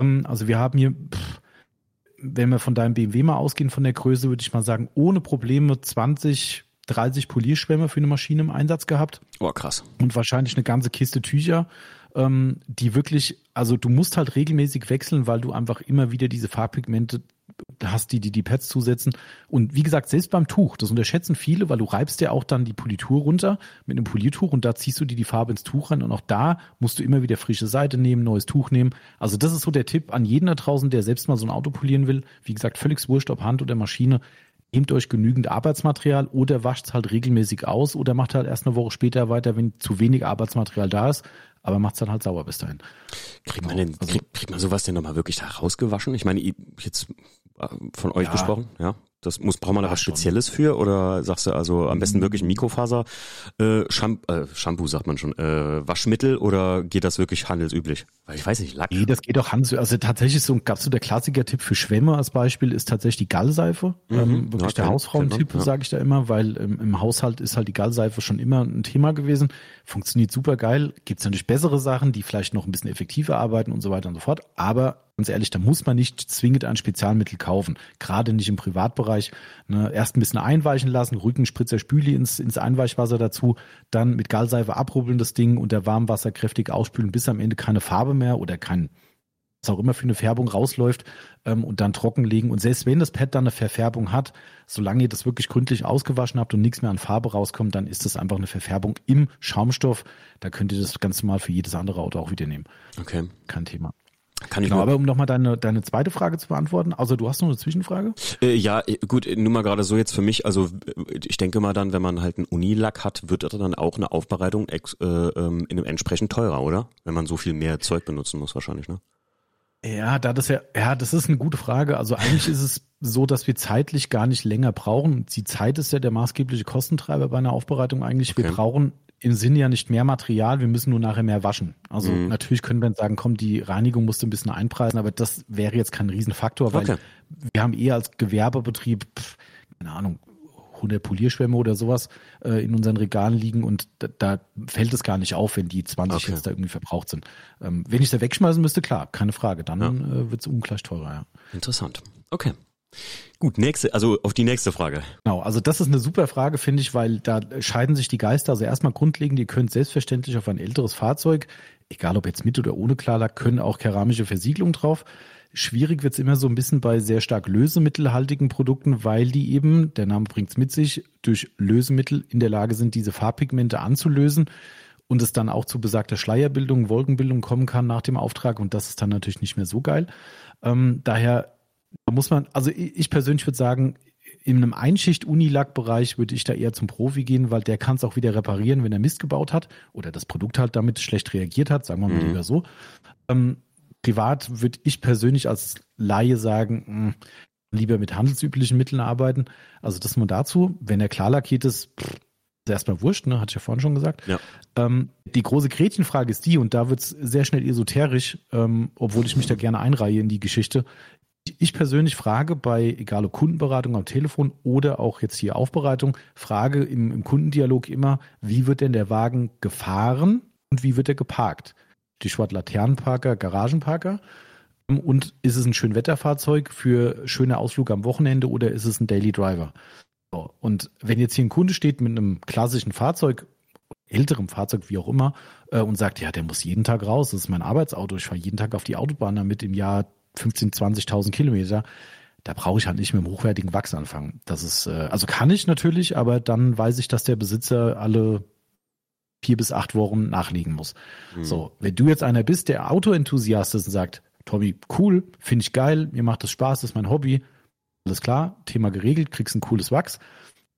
Ähm, also wir haben hier, pff, wenn wir von deinem BMW mal ausgehen, von der Größe, würde ich mal sagen, ohne Probleme 20, 30 Polierschwämme für eine Maschine im Einsatz gehabt. Oh, krass. Und wahrscheinlich eine ganze Kiste Tücher ähm, die wirklich, also du musst halt regelmäßig wechseln, weil du einfach immer wieder diese Farbpigmente hast, die die, die Pads zusetzen. Und wie gesagt, selbst beim Tuch, das unterschätzen viele, weil du reibst ja auch dann die Politur runter mit einem Poliertuch und da ziehst du dir die Farbe ins Tuch rein und auch da musst du immer wieder frische Seite nehmen, neues Tuch nehmen. Also das ist so der Tipp an jeden da draußen, der selbst mal so ein Auto polieren will. Wie gesagt, völlig wurscht, ob Hand oder Maschine. Nehmt euch genügend Arbeitsmaterial oder wascht es halt regelmäßig aus oder macht halt erst eine Woche später weiter, wenn zu wenig Arbeitsmaterial da ist aber macht es dann halt sauber bis dahin. Kriegt man denn, also, kriegt, kriegt man sowas denn nochmal wirklich da rausgewaschen? Ich meine, jetzt von euch ja. gesprochen, ja? Das muss, braucht man da was Spezielles für oder sagst du also am besten wirklich Mikrofaser äh, Shampoo, äh, Shampoo sagt man schon, äh, Waschmittel oder geht das wirklich handelsüblich? Weil ich weiß nicht, Lack. Nee, das geht auch handelsüblich. Also tatsächlich so gab's so der Klassiker-Tipp für Schwämme als Beispiel ist tatsächlich die Gallseife. Mhm. Ähm, wirklich ja, der Hausfrauentipp, ja. sage ich da immer, weil ähm, im Haushalt ist halt die Gallseife schon immer ein Thema gewesen. Funktioniert super geil. Gibt's natürlich bessere Sachen, die vielleicht noch ein bisschen effektiver arbeiten und so weiter und so fort. Aber ganz ehrlich, da muss man nicht zwingend ein Spezialmittel kaufen. Gerade nicht im Privatbereich. Ne, erst ein bisschen einweichen lassen, Rückenspritzer Spüli ins, ins Einweichwasser dazu, dann mit Gallseife abrubbeln das Ding unter Warmwasser kräftig ausspülen, bis am Ende keine Farbe mehr oder kein was auch immer für eine Färbung rausläuft ähm, und dann trockenlegen. Und selbst wenn das Pad dann eine Verfärbung hat, solange ihr das wirklich gründlich ausgewaschen habt und nichts mehr an Farbe rauskommt, dann ist das einfach eine Verfärbung im Schaumstoff. Da könnt ihr das ganz normal für jedes andere Auto auch wieder nehmen. Okay. Kein Thema. Kann ich genau, aber um nochmal deine, deine zweite Frage zu beantworten, also du hast noch eine Zwischenfrage? Äh, ja, äh, gut, nur mal gerade so jetzt für mich, also äh, ich denke mal dann, wenn man halt einen Unilack hat, wird dann auch eine Aufbereitung ex, äh, ähm, entsprechend teurer, oder? Wenn man so viel mehr Zeug benutzen muss wahrscheinlich, ne? Ja, da das ja, ja, das ist eine gute Frage. Also eigentlich ist es so, dass wir zeitlich gar nicht länger brauchen. Die Zeit ist ja der maßgebliche Kostentreiber bei einer Aufbereitung eigentlich. Okay. Wir brauchen im Sinne ja nicht mehr Material, wir müssen nur nachher mehr waschen. Also mhm. natürlich können wir sagen, komm, die Reinigung musst du ein bisschen einpreisen, aber das wäre jetzt kein Riesenfaktor, weil okay. wir haben eher als Gewerbebetrieb, pff, keine Ahnung, 100 Polierschwämme oder sowas äh, in unseren Regalen liegen und da, da, fällt es gar nicht auf, wenn die 20 okay. jetzt da irgendwie verbraucht sind. Ähm, wenn ich da wegschmeißen müsste, klar, keine Frage, dann ja. äh, wird es ungleich teurer. Ja. Interessant. Okay. Gut, nächste, also auf die nächste Frage. Genau, also das ist eine super Frage, finde ich, weil da scheiden sich die Geister. Also erstmal grundlegend, ihr könnt selbstverständlich auf ein älteres Fahrzeug, egal ob jetzt mit oder ohne Klarlack, können auch keramische Versiegelung drauf. Schwierig wird's immer so ein bisschen bei sehr stark lösemittelhaltigen Produkten, weil die eben, der Name bringt's mit sich, durch Lösemittel in der Lage sind, diese Farbpigmente anzulösen und es dann auch zu besagter Schleierbildung, Wolkenbildung kommen kann nach dem Auftrag und das ist dann natürlich nicht mehr so geil. Ähm, daher da muss man, also ich persönlich würde sagen, in einem Einschicht-Unilack-Bereich würde ich da eher zum Profi gehen, weil der kann es auch wieder reparieren, wenn er Mist gebaut hat oder das Produkt halt damit schlecht reagiert hat, sagen wir mal mhm. lieber so. Ähm, privat würde ich persönlich als Laie sagen, mh, hm, lieber mit handelsüblichen Mitteln arbeiten. Also das nur dazu. Wenn er klar lackiert ist, pff, ist erstmal wurscht, ne? hatte ich ja vorhin schon gesagt. Ja. Ähm, die große Gretchenfrage ist die, und da wird es sehr schnell esoterisch, ähm, obwohl ich mich da gerne einreihe in die Geschichte. Ich persönlich frage bei, egal ob Kundenberatung am Telefon oder auch jetzt hier Aufbereitung, frage im, im Kundendialog immer, wie wird denn der Wagen gefahren und wie wird er geparkt? Stichwort Laternenparker, Garagenparker. Und ist es ein Schönwetterfahrzeug für schöne Ausflüge am Wochenende oder ist es ein Daily Driver? Und wenn jetzt hier ein Kunde steht mit einem klassischen Fahrzeug, älterem Fahrzeug, wie auch immer, äh, und sagt, ja, der muss jeden Tag raus, das ist mein Arbeitsauto, ich fahre jeden Tag auf die Autobahn damit im Jahr 15, 20.000 Kilometer, da brauche ich halt nicht mit dem hochwertigen Wachs anfangen. Das ist, äh, also kann ich natürlich, aber dann weiß ich, dass der Besitzer alle vier bis acht Wochen nachlegen muss. Mhm. So, wenn du jetzt einer bist, der Autoenthusiast ist und sagt, Tommy, cool, finde ich geil, mir macht das Spaß, das ist mein Hobby, alles klar, Thema geregelt, kriegst ein cooles Wachs.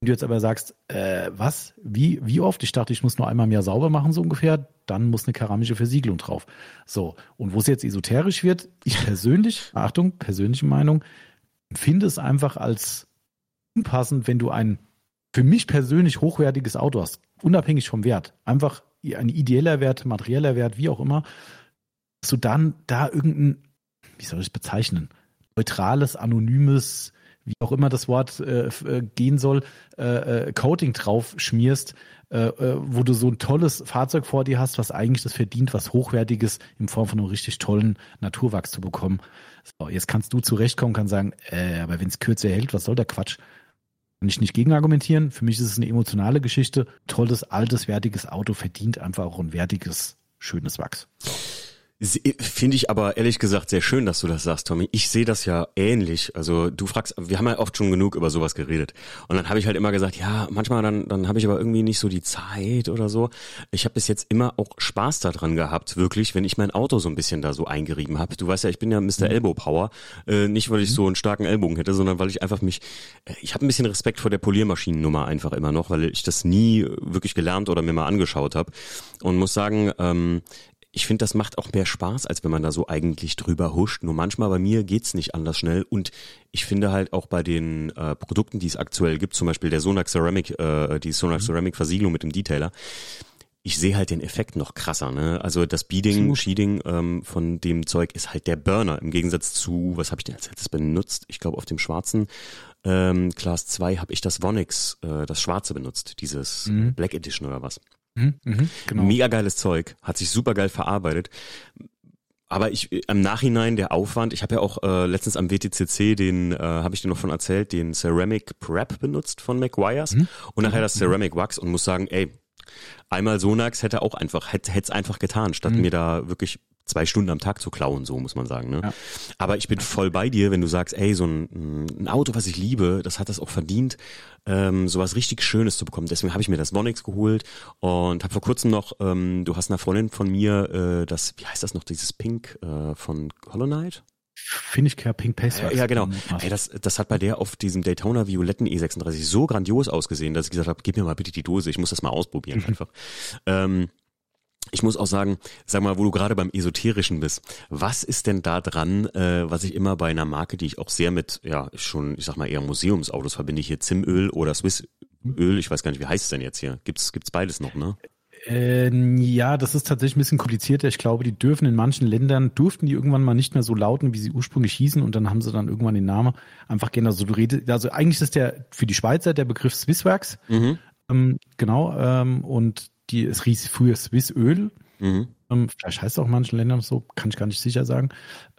Wenn du jetzt aber sagst, äh, was, wie, wie oft? Ich dachte, ich muss nur einmal im Jahr sauber machen, so ungefähr, dann muss eine keramische Versiegelung drauf. So, und wo es jetzt esoterisch wird, [LAUGHS] ich persönlich, Achtung, persönliche Meinung, finde es einfach als unpassend, wenn du ein für mich persönlich hochwertiges Auto hast, unabhängig vom Wert. Einfach ein ideeller Wert, materieller Wert, wie auch immer, dass du dann da irgendein, wie soll ich es bezeichnen, neutrales, anonymes, wie auch immer das Wort äh, äh gehen soll, äh, äh, Coating drauf schmierst, äh, äh, wo du so ein tolles Fahrzeug vor dir hast, was eigentlich das verdient, was Hochwertiges in Form von einem richtig tollen Naturwachs zu bekommen. So, jetzt kannst du zurechtkommen, kann sagen, äh, aber wenn es kürzer hält, was soll der Quatsch? Kann ich nicht gegenargumentieren. Für mich ist es eine emotionale Geschichte. Tolles, altes, wertiges Auto verdient einfach auch ein wertiges, schönes Wachs. So. Finde ich aber ehrlich gesagt sehr schön, dass du das sagst, Tommy. Ich sehe das ja ähnlich. Also du fragst, wir haben ja oft schon genug über sowas geredet. Und dann habe ich halt immer gesagt, ja, manchmal dann, dann habe ich aber irgendwie nicht so die Zeit oder so. Ich habe bis jetzt immer auch Spaß daran gehabt, wirklich, wenn ich mein Auto so ein bisschen da so eingerieben habe. Du weißt ja, ich bin ja Mr. Mhm. Elbow Power. Äh, nicht, weil ich mhm. so einen starken Ellbogen hätte, sondern weil ich einfach mich, äh, ich habe ein bisschen Respekt vor der Poliermaschinennummer einfach immer noch, weil ich das nie wirklich gelernt oder mir mal angeschaut habe. Und muss sagen, ähm, ich finde, das macht auch mehr Spaß, als wenn man da so eigentlich drüber huscht. Nur manchmal bei mir geht's nicht anders schnell. Und ich finde halt auch bei den äh, Produkten, die es aktuell gibt, zum Beispiel der Sonax Ceramic, äh, die Sonax mhm. Ceramic Versiegelung mit dem Detailer, ich sehe halt den Effekt noch krasser. Ne? Also das Beading, Sheeding ähm, von dem Zeug ist halt der Burner im Gegensatz zu, was habe ich denn als letztes benutzt? Ich glaube auf dem schwarzen ähm, Class 2 habe ich das Vonix, äh, das schwarze benutzt, dieses mhm. Black Edition oder was. Mhm, mh, genau. Mega geiles Zeug, hat sich super geil verarbeitet. Aber ich im Nachhinein der Aufwand, ich habe ja auch äh, letztens am WTCC den, äh, habe ich dir noch von erzählt, den Ceramic Prep benutzt von McGuire's mhm. und nachher das mhm. Ceramic Wax und muss sagen, ey, einmal Sonax hätte auch einfach, hätte es einfach getan, statt mhm. mir da wirklich zwei Stunden am Tag zu klauen, so muss man sagen. Ne? Ja. Aber ich bin voll bei dir, wenn du sagst, ey, so ein, ein Auto, was ich liebe, das hat das auch verdient, ähm, sowas richtig Schönes zu bekommen. Deswegen habe ich mir das Vonix geholt und habe vor kurzem noch, ähm, du hast einer Freundin von mir, äh, das, wie heißt das noch, dieses Pink äh, von Hollow Knight? Finde ich Pink Pace. Ja, ja, genau. Ey, das, das hat bei der auf diesem Daytona violetten E36 so grandios ausgesehen, dass ich gesagt habe, gib mir mal bitte die Dose, ich muss das mal ausprobieren einfach. ähm, ich muss auch sagen, sag mal, wo du gerade beim Esoterischen bist, was ist denn da dran, äh, was ich immer bei einer Marke, die ich auch sehr mit, ja, schon, ich sag mal eher Museumsautos verbinde, hier Zimöl oder Swissöl, ich weiß gar nicht, wie heißt es denn jetzt hier? Gibt's, gibt's beides noch, ne? Äh, ja, das ist tatsächlich ein bisschen komplizierter. Ich glaube, die dürfen in manchen Ländern, durften die irgendwann mal nicht mehr so lauten, wie sie ursprünglich hießen und dann haben sie dann irgendwann den Namen einfach gerne, also du redest, also eigentlich ist der für die Schweizer der Begriff Swissworks, mhm. ähm, genau, ähm, und die, es hieß früher Swiss Öl. Mhm. Ähm, vielleicht heißt es auch in manchen Ländern so, kann ich gar nicht sicher sagen.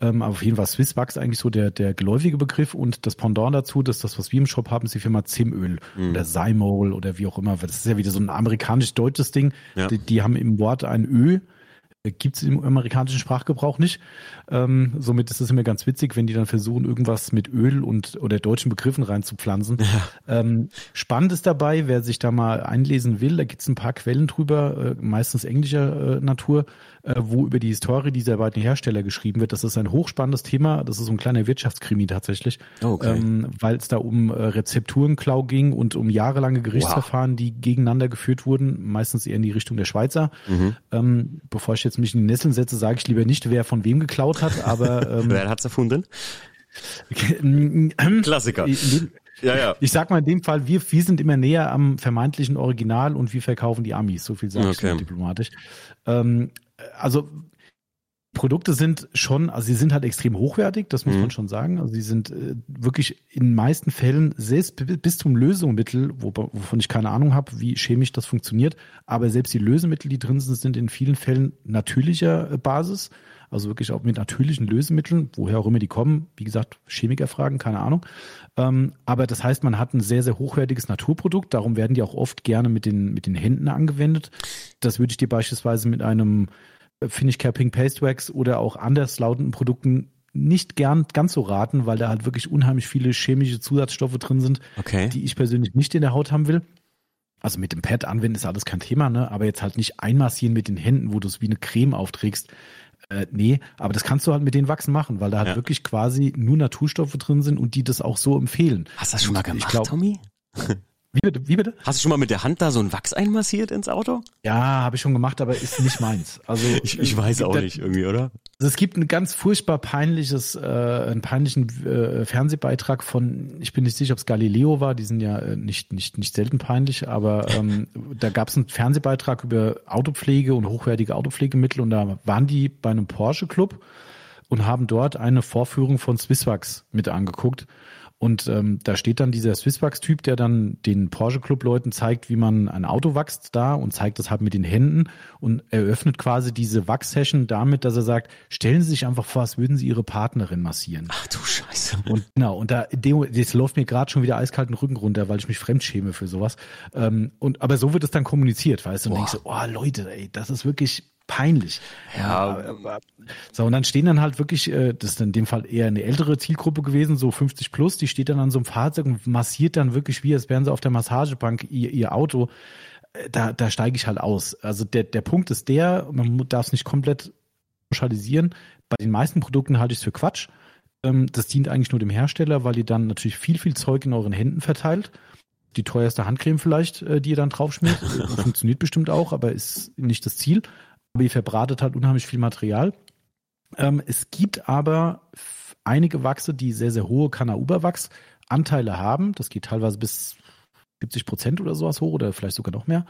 Ähm, aber auf jeden Fall Swiss Wax eigentlich so der, der geläufige Begriff und das Pendant dazu, dass das, was wir im Shop haben, ist die Firma Zimöl mhm. oder Symol oder wie auch immer. Das ist ja wieder so ein amerikanisch-deutsches Ding. Ja. Die, die, haben im Wort ein Ö gibt es im amerikanischen Sprachgebrauch nicht. Ähm, somit ist es immer ganz witzig, wenn die dann versuchen, irgendwas mit Öl und oder deutschen Begriffen reinzupflanzen. Ja. Ähm, spannend ist dabei, wer sich da mal einlesen will, da gibt es ein paar Quellen drüber, äh, meistens englischer äh, Natur, wo über die Historie dieser beiden Hersteller geschrieben wird. Das ist ein hochspannendes Thema. Das ist so ein kleiner Wirtschaftskrimi tatsächlich, oh, okay. ähm, weil es da um äh, Rezepturenklau ging und um jahrelange Gerichtsverfahren, wow. die gegeneinander geführt wurden, meistens eher in die Richtung der Schweizer. Mhm. Ähm, bevor ich jetzt mich in die Nesseln setze, sage ich lieber nicht, wer von wem geklaut hat, aber ähm, [LAUGHS] wer hat's erfunden? Klassiker. Ja, ja. Ich sag mal in dem Fall, wir, wir sind immer näher am vermeintlichen Original und wir verkaufen die Amis. So viel sage okay. ich diplomatisch. Ähm, also Produkte sind schon, also sie sind halt extrem hochwertig, das muss mhm. man schon sagen. Also sie sind äh, wirklich in den meisten Fällen selbst bis zum Lösungsmittel, wo, wovon ich keine Ahnung habe, wie chemisch das funktioniert, aber selbst die Lösemittel, die drin sind, sind in vielen Fällen natürlicher äh, Basis. Also wirklich auch mit natürlichen Lösemitteln, woher auch immer die kommen. Wie gesagt, Chemiker fragen, keine Ahnung. Ähm, aber das heißt, man hat ein sehr, sehr hochwertiges Naturprodukt. Darum werden die auch oft gerne mit den, mit den Händen angewendet. Das würde ich dir beispielsweise mit einem äh, Finish Care Pink Paste Wax oder auch anders lautenden Produkten nicht gern ganz so raten, weil da halt wirklich unheimlich viele chemische Zusatzstoffe drin sind, okay. die ich persönlich nicht in der Haut haben will. Also mit dem Pad anwenden ist alles kein Thema, ne? Aber jetzt halt nicht einmassieren mit den Händen, wo du es wie eine Creme aufträgst. Äh, nee, aber das kannst du halt mit den Wachsen machen, weil da halt ja. wirklich quasi nur Naturstoffe drin sind und die das auch so empfehlen. Hast du das schon mal gemacht, glaub, Tommy? [LAUGHS] Wie bitte? Wie bitte? Hast du schon mal mit der Hand da so ein Wachs einmassiert ins Auto? Ja, habe ich schon gemacht, aber ist nicht meins. Also [LAUGHS] ich, ich weiß auch da, nicht irgendwie, oder? Also es gibt ein ganz furchtbar peinliches, äh, einen peinlichen äh, Fernsehbeitrag von, ich bin nicht sicher, ob es Galileo war, die sind ja äh, nicht nicht nicht selten peinlich, aber ähm, [LAUGHS] da gab es einen Fernsehbeitrag über Autopflege und hochwertige Autopflegemittel und da waren die bei einem Porsche Club und haben dort eine Vorführung von Swisswax mit angeguckt. Und ähm, da steht dann dieser Swisswax-Typ, der dann den Porsche-Club-Leuten zeigt, wie man ein Auto wachst da und zeigt das halt mit den Händen und eröffnet quasi diese Wachs-Session damit, dass er sagt, stellen Sie sich einfach vor, als würden Sie Ihre Partnerin massieren. Ach du Scheiße. Und genau, und da jetzt läuft mir gerade schon wieder eiskalten Rücken runter, weil ich mich fremdschäme für sowas. Ähm, und aber so wird es dann kommuniziert, weißt du, und denkst so, oh Leute, ey, das ist wirklich peinlich. Ja. So, und dann stehen dann halt wirklich, äh, das ist in dem Fall eher eine ältere Zielgruppe gewesen, so 50 plus, die steht dann an so einem Fahrzeug und massiert dann wirklich, wie als wären sie auf der Massagebank ihr, ihr Auto. Äh, da, da steige ich halt aus. Also der, der Punkt ist der, man darf es nicht komplett pauschalisieren. Bei den meisten Produkten halte ich es für Quatsch. Ähm, das dient eigentlich nur dem Hersteller, weil ihr dann natürlich viel, viel Zeug in euren Händen verteilt die teuerste Handcreme vielleicht, äh, die ihr dann draufschmiert. [LAUGHS] Funktioniert bestimmt auch, aber ist nicht das Ziel ihr verbratet halt unheimlich viel Material. Ähm, es gibt aber einige Wachse, die sehr, sehr hohe Kanauber-Wachs-Anteile haben. Das geht teilweise bis 70 Prozent oder sowas hoch oder vielleicht sogar noch mehr.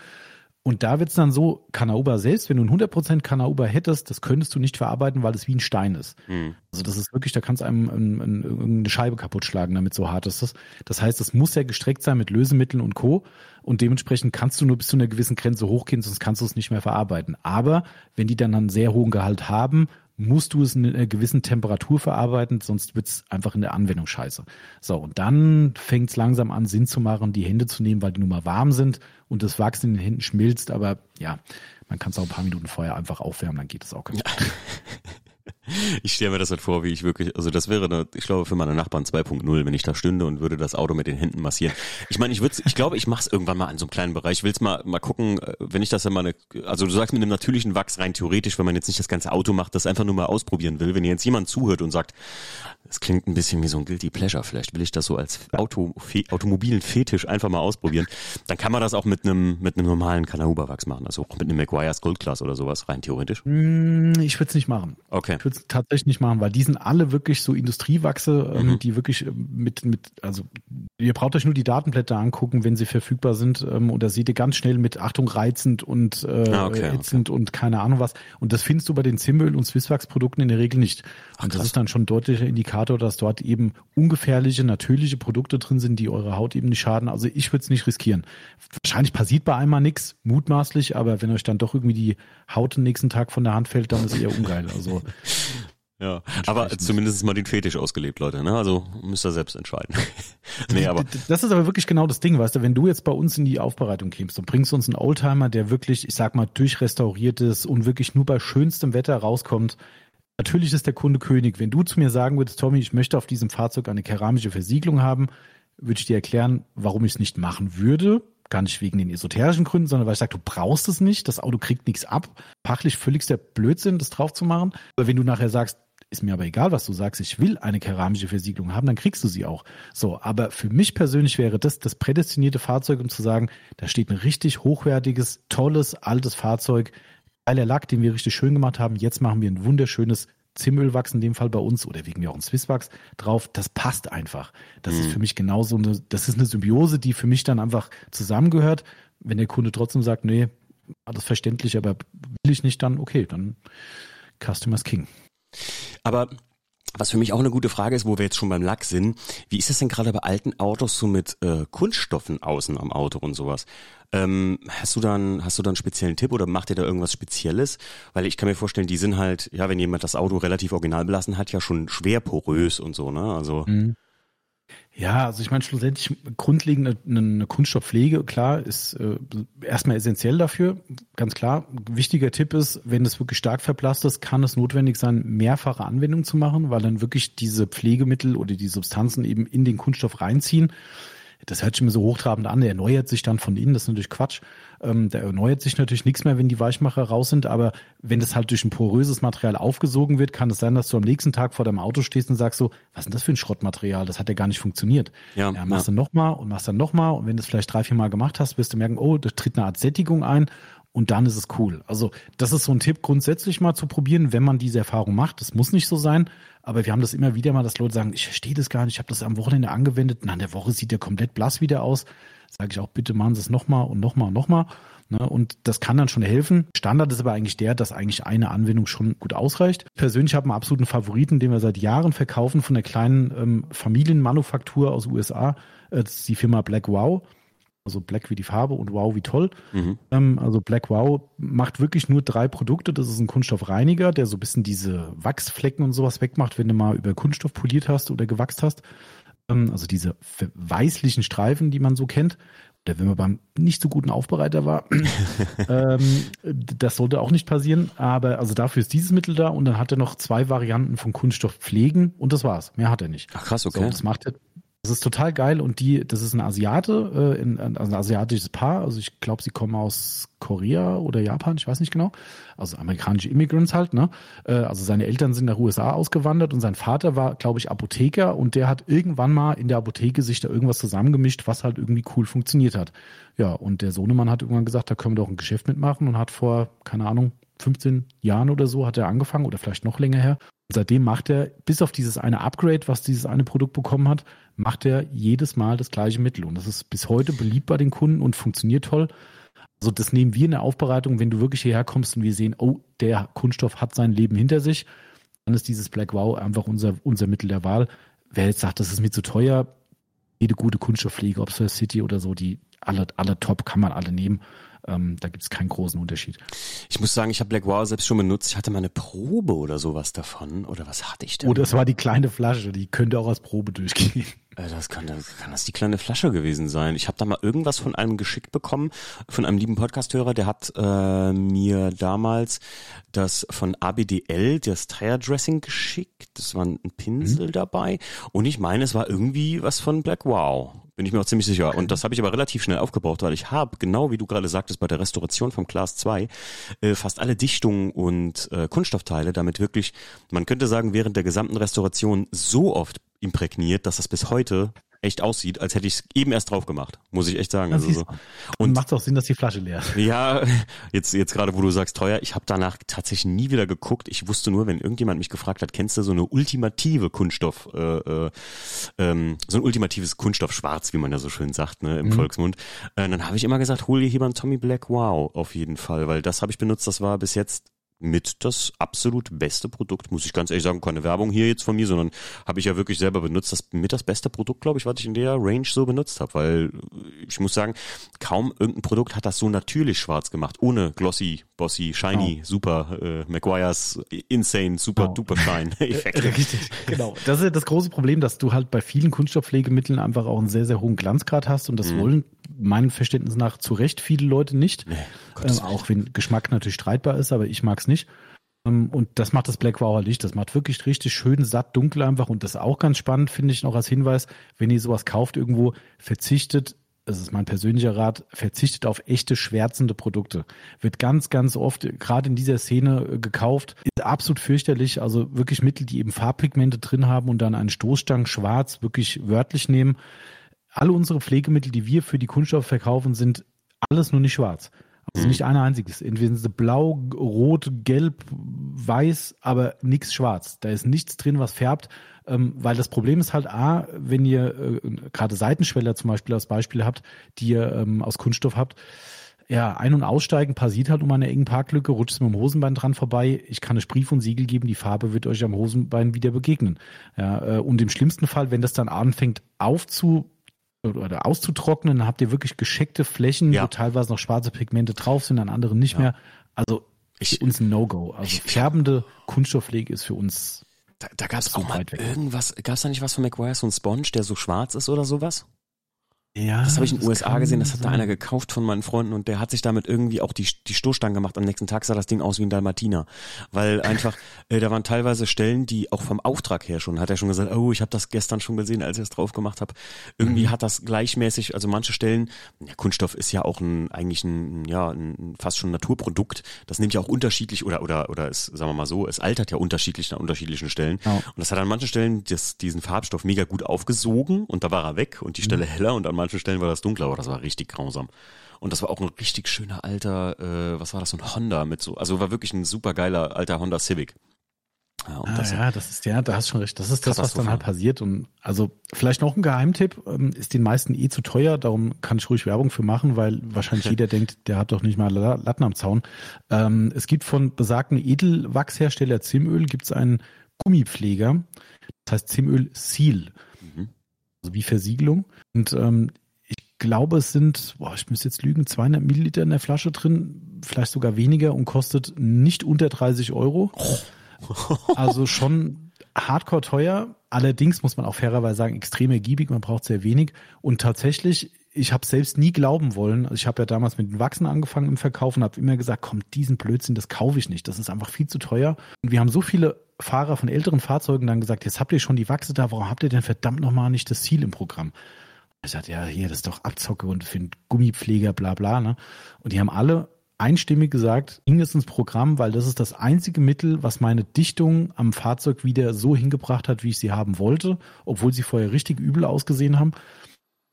Und da wird es dann so, Kanauba selbst, wenn du ein 100% Kanauba hättest, das könntest du nicht verarbeiten, weil es wie ein Stein ist. Mhm. Also das ist wirklich, da kannst du einem ein, ein, eine Scheibe kaputt schlagen, damit so hart ist das. Das heißt, es muss ja gestreckt sein mit Lösemitteln und Co. Und dementsprechend kannst du nur bis zu einer gewissen Grenze hochgehen, sonst kannst du es nicht mehr verarbeiten. Aber wenn die dann einen sehr hohen Gehalt haben, musst du es in einer gewissen Temperatur verarbeiten, sonst wird es einfach in der Anwendung scheiße. So, und dann fängt es langsam an, Sinn zu machen, die Hände zu nehmen, weil die nun mal warm sind und das Wachs in den Händen schmilzt, aber ja, man kann es auch ein paar Minuten vorher einfach aufwärmen, dann geht es auch ganz [LAUGHS] gut. [LAUGHS] Ich stelle mir das halt vor, wie ich wirklich, also das wäre, eine, ich glaube, für meine Nachbarn 2.0, wenn ich da stünde und würde das Auto mit den Händen massieren. Ich meine, ich würde, ich glaube, ich mache es irgendwann mal an so einem kleinen Bereich. Ich will es mal, mal gucken, äh, wenn ich das dann mal, eine, also du sagst mit einem natürlichen Wachs rein theoretisch, wenn man jetzt nicht das ganze Auto macht, das einfach nur mal ausprobieren will. Wenn jetzt jemand zuhört und sagt, das klingt ein bisschen wie so ein Guilty Pleasure. Vielleicht will ich das so als Auto, Fe, automobilen Fetisch einfach mal ausprobieren. Dann kann man das auch mit einem mit einem normalen Kanahuba-Wachs machen. Also auch mit einem Maguire's Gold Class oder sowas, rein theoretisch. Mm, ich würde es nicht machen. Okay. Ich würde es tatsächlich nicht machen, weil die sind alle wirklich so Industriewachse, ähm, mhm. die wirklich ähm, mit, mit, also ihr braucht euch nur die Datenblätter angucken, wenn sie verfügbar sind. Ähm, und da seht ihr ganz schnell mit Achtung reizend und äh, ah, okay, ätzend okay. und keine Ahnung was. Und das findest du bei den Zimmel- und Swisswachs-Produkten in der Regel nicht. Und Ach, das ist dann schon deutlicher Indikator Indikator, dass dort eben ungefährliche, natürliche Produkte drin sind, die eure Haut eben nicht schaden. Also ich würde es nicht riskieren. Wahrscheinlich passiert bei einmal nichts, mutmaßlich, aber wenn euch dann doch irgendwie die Haut den nächsten Tag von der Hand fällt, dann ist es eher ungeil. Also [LAUGHS] ja, aber zumindest mal den Fetisch ausgelebt, Leute. Ne? Also müsst ihr selbst entscheiden. [LAUGHS] nee, aber das ist aber wirklich genau das Ding, weißt du, wenn du jetzt bei uns in die Aufbereitung kämst und bringst uns einen Oldtimer, der wirklich, ich sag mal, durchrestauriert ist und wirklich nur bei schönstem Wetter rauskommt, Natürlich ist der Kunde König. Wenn du zu mir sagen würdest, Tommy, ich möchte auf diesem Fahrzeug eine keramische Versiegelung haben, würde ich dir erklären, warum ich es nicht machen würde. Gar nicht wegen den esoterischen Gründen, sondern weil ich sage, du brauchst es nicht, das Auto kriegt nichts ab. Fachlich völligster Blödsinn, das drauf zu machen. Aber wenn du nachher sagst, ist mir aber egal, was du sagst, ich will eine keramische Versiegelung haben, dann kriegst du sie auch. So, aber für mich persönlich wäre das das prädestinierte Fahrzeug, um zu sagen, da steht ein richtig hochwertiges, tolles, altes Fahrzeug, geiler Lack, den wir richtig schön gemacht haben. Jetzt machen wir ein wunderschönes Zimmelwachs in dem Fall bei uns oder wegen mir auch ein Swisswachs drauf. Das passt einfach. Das mhm. ist für mich genauso eine, das ist eine Symbiose, die für mich dann einfach zusammengehört. Wenn der Kunde trotzdem sagt, nee, alles verständlich, aber will ich nicht, dann okay, dann Customers King. Aber was für mich auch eine gute Frage ist, wo wir jetzt schon beim Lack sind, wie ist es denn gerade bei alten Autos so mit äh, Kunststoffen außen am Auto und sowas? Ähm, hast du dann, hast du dann einen speziellen Tipp oder macht ihr da irgendwas Spezielles? Weil ich kann mir vorstellen, die sind halt, ja, wenn jemand das Auto relativ original belassen hat, ja schon schwer porös und so, ne? Also. Mhm. Ja, also ich meine schlussendlich grundlegend eine, eine Kunststoffpflege, klar, ist äh, erstmal essentiell dafür, ganz klar. Wichtiger Tipp ist, wenn es wirklich stark verblasst ist, kann es notwendig sein, mehrfache Anwendungen zu machen, weil dann wirklich diese Pflegemittel oder die Substanzen eben in den Kunststoff reinziehen. Das hört sich immer so hochtrabend an, der erneuert sich dann von innen, das ist natürlich Quatsch. Ähm, der erneuert sich natürlich nichts mehr, wenn die Weichmacher raus sind, aber wenn das halt durch ein poröses Material aufgesogen wird, kann es sein, dass du am nächsten Tag vor deinem Auto stehst und sagst so, was ist denn das für ein Schrottmaterial? Das hat ja gar nicht funktioniert. Ja, ja machst ja. du nochmal und machst dann nochmal und wenn du es vielleicht drei, vier Mal gemacht hast, wirst du merken, oh, da tritt eine Art Sättigung ein und dann ist es cool. Also das ist so ein Tipp grundsätzlich mal zu probieren, wenn man diese Erfahrung macht. Das muss nicht so sein, aber wir haben das immer wieder mal, dass Leute sagen, ich verstehe das gar nicht, ich habe das am Wochenende angewendet, na, in der Woche sieht der komplett blass wieder aus. Sage ich auch, bitte machen Sie es nochmal und nochmal und nochmal. Ne? Und das kann dann schon helfen. Standard ist aber eigentlich der, dass eigentlich eine Anwendung schon gut ausreicht. Ich persönlich habe einen absoluten Favoriten, den wir seit Jahren verkaufen von der kleinen ähm, Familienmanufaktur aus USA. Äh, die Firma Black Wow. Also Black wie die Farbe und Wow wie toll. Mhm. Ähm, also Black Wow macht wirklich nur drei Produkte. Das ist ein Kunststoffreiniger, der so ein bisschen diese Wachsflecken und sowas wegmacht, wenn du mal über Kunststoff poliert hast oder gewachst hast. Ähm, also diese weißlichen Streifen, die man so kennt. Oder wenn man beim nicht so guten Aufbereiter war. [LAUGHS] ähm, das sollte auch nicht passieren. Aber also dafür ist dieses Mittel da und dann hat er noch zwei Varianten von Kunststoffpflegen und das war's. Mehr hat er nicht. Ach krass, okay. So, das macht er das ist total geil und die, das ist ein Asiate, äh, in, also ein asiatisches Paar. Also ich glaube, sie kommen aus Korea oder Japan, ich weiß nicht genau. Also amerikanische Immigrants halt, ne? Äh, also seine Eltern sind nach USA ausgewandert und sein Vater war, glaube ich, Apotheker und der hat irgendwann mal in der Apotheke sich da irgendwas zusammengemischt, was halt irgendwie cool funktioniert hat. Ja, und der Sohnemann hat irgendwann gesagt, da können wir doch ein Geschäft mitmachen und hat vor, keine Ahnung, 15 Jahren oder so hat er angefangen oder vielleicht noch länger her. Seitdem macht er, bis auf dieses eine Upgrade, was dieses eine Produkt bekommen hat, macht er jedes Mal das gleiche Mittel. Und das ist bis heute beliebt bei den Kunden und funktioniert toll. Also das nehmen wir in der Aufbereitung, wenn du wirklich hierher kommst und wir sehen, oh, der Kunststoff hat sein Leben hinter sich, dann ist dieses Black Wow einfach unser, unser Mittel der Wahl. Wer jetzt sagt, das ist mir zu teuer, jede gute Kunststoffpflege, ob es City oder so, die alle, alle top kann man alle nehmen. Ähm, da gibt es keinen großen Unterschied. Ich muss sagen, ich habe Black Wow selbst schon benutzt. Ich hatte mal eine Probe oder sowas davon. Oder was hatte ich denn? Oder oh, es war die kleine Flasche, die könnte auch als Probe durchgehen. Äh, das kann, kann das die kleine Flasche gewesen sein. Ich habe da mal irgendwas von einem geschickt bekommen, von einem lieben Podcasthörer, der hat äh, mir damals das von ABDL, das Tire Dressing geschickt. Das war ein Pinsel mhm. dabei. Und ich meine, es war irgendwie was von Black Wow. Bin ich mir auch ziemlich sicher. Und das habe ich aber relativ schnell aufgebraucht, weil ich habe, genau wie du gerade sagtest, bei der Restauration vom Class 2 äh, fast alle Dichtungen und äh, Kunststoffteile damit wirklich, man könnte sagen, während der gesamten Restauration so oft imprägniert, dass das bis heute echt aussieht, als hätte ich es eben erst drauf gemacht, muss ich echt sagen. Also so. Und macht auch Sinn, dass die Flasche leer ist. Ja, [LAUGHS] jetzt jetzt gerade, wo du sagst teuer, ich habe danach tatsächlich nie wieder geguckt. Ich wusste nur, wenn irgendjemand mich gefragt hat, kennst du so eine ultimative Kunststoff, äh, äh, ähm, so ein ultimatives Kunststoffschwarz, wie man ja so schön sagt, ne, im mhm. Volksmund. Äh, dann habe ich immer gesagt, hol dir hier mal einen Tommy Black Wow auf jeden Fall, weil das habe ich benutzt. Das war bis jetzt mit das absolut beste Produkt, muss ich ganz ehrlich sagen, keine Werbung hier jetzt von mir, sondern habe ich ja wirklich selber benutzt, das mit das beste Produkt, glaube ich, was ich in der Range so benutzt habe, weil ich muss sagen, kaum irgendein Produkt hat das so natürlich schwarz gemacht, ohne glossy, bossy, shiny, oh. super, äh, Maguire's insane, super oh. duper shine [LAUGHS] Effekt. Richtig, genau. Das ist das große Problem, dass du halt bei vielen Kunststoffpflegemitteln einfach auch einen sehr, sehr hohen Glanzgrad hast und das mhm. wollen meinem Verständnis nach zu Recht viele Leute nicht. Nee, ähm, auch wenn Geschmack natürlich streitbar ist, aber ich mag es nicht. Ähm, und das macht das Black Wow nicht. Das macht wirklich richtig schön satt, dunkel einfach. Und das ist auch ganz spannend, finde ich noch als Hinweis, wenn ihr sowas kauft irgendwo, verzichtet das ist mein persönlicher Rat, verzichtet auf echte schwärzende Produkte. Wird ganz, ganz oft, gerade in dieser Szene, äh, gekauft. Ist absolut fürchterlich. Also wirklich Mittel, die eben Farbpigmente drin haben und dann einen Stoßstang schwarz wirklich wörtlich nehmen alle unsere Pflegemittel, die wir für die Kunststoffe verkaufen, sind alles nur nicht schwarz. Also mhm. nicht ein einziges. Entweder sind sie blau, rot, gelb, weiß, aber nichts schwarz. Da ist nichts drin, was färbt. Ähm, weil das Problem ist halt A, wenn ihr äh, gerade Seitenschweller zum Beispiel als Beispiel habt, die ihr ähm, aus Kunststoff habt, ja, Ein- und Aussteigen passiert halt um eine engen Parklücke, rutscht mit dem Hosenbein dran vorbei. Ich kann euch Brief und Siegel geben, die Farbe wird euch am Hosenbein wieder begegnen. Ja, äh, und im schlimmsten Fall, wenn das dann anfängt aufzu oder auszutrocknen, dann habt ihr wirklich gescheckte Flächen, ja. wo teilweise noch schwarze Pigmente drauf sind, an anderen nicht ja. mehr. Also ich, für uns ein No-Go. Also ich, färbende Kunststoffpflege ist für uns. Da, da gab es auch mal irgendwas, gab es da nicht was von McGuire, so ein Sponge, der so schwarz ist oder sowas? Ja, das habe ich in den USA gesehen, das hat da einer gekauft von meinen Freunden und der hat sich damit irgendwie auch die, die Stoßstange gemacht. Am nächsten Tag sah das Ding aus wie ein Dalmatiner. Weil [LAUGHS] einfach, äh, da waren teilweise Stellen, die auch vom Auftrag her schon, hat er schon gesagt, oh, ich habe das gestern schon gesehen, als ich es drauf gemacht habe. Irgendwie mhm. hat das gleichmäßig, also manche Stellen, ja, Kunststoff ist ja auch ein, eigentlich ein, ja, ein fast schon Naturprodukt. Das nimmt ja auch unterschiedlich oder, oder, oder es, sagen wir mal so, es altert ja unterschiedlich an unterschiedlichen Stellen. Ja. Und das hat an manchen Stellen das, diesen Farbstoff mega gut aufgesogen und da war er weg und die Stelle mhm. heller und an manchen Stellen war das dunkler, aber das war richtig grausam. Und das war auch ein richtig schöner alter, äh, was war das, so ein Honda mit so, also war wirklich ein super geiler alter Honda Civic. Ja, ah, das, ja, das ist ja, da hast schon recht. Das ist das, was dann halt passiert. Und also vielleicht noch ein Geheimtipp, ähm, ist den meisten eh zu teuer, darum kann ich ruhig Werbung für machen, weil wahrscheinlich [LAUGHS] jeder denkt, der hat doch nicht mal Latten am Zaun. Ähm, es gibt von besagten Edelwachshersteller Zimöl gibt's einen Gummipfleger, das heißt Zimöl Seal. Also wie Versiegelung. Und ähm, glaube, es sind, boah, ich muss jetzt lügen, 200 Milliliter in der Flasche drin, vielleicht sogar weniger und kostet nicht unter 30 Euro. [LAUGHS] Also schon hardcore teuer. Allerdings muss man auch fairerweise sagen, extrem ergiebig, man braucht sehr wenig. Und tatsächlich, ich habe selbst nie glauben wollen. Also ich habe ja damals mit den Wachsen angefangen im Verkauf und habe immer gesagt, komm, diesen Blödsinn, das kaufe ich nicht. Das ist einfach viel zu teuer. Und wir haben so viele Fahrer von älteren Fahrzeugen dann gesagt, jetzt habt ihr schon die Wachse da, warum habt ihr denn verdammt nochmal nicht das Ziel im Programm? Ich sagte, ja, hier, das ist doch Abzocke und für einen Gummipfleger, bla bla. Ne? Und die haben alle einstimmig gesagt, ging es ins Programm, weil das ist das einzige Mittel, was meine Dichtung am Fahrzeug wieder so hingebracht hat, wie ich sie haben wollte, obwohl sie vorher richtig übel ausgesehen haben.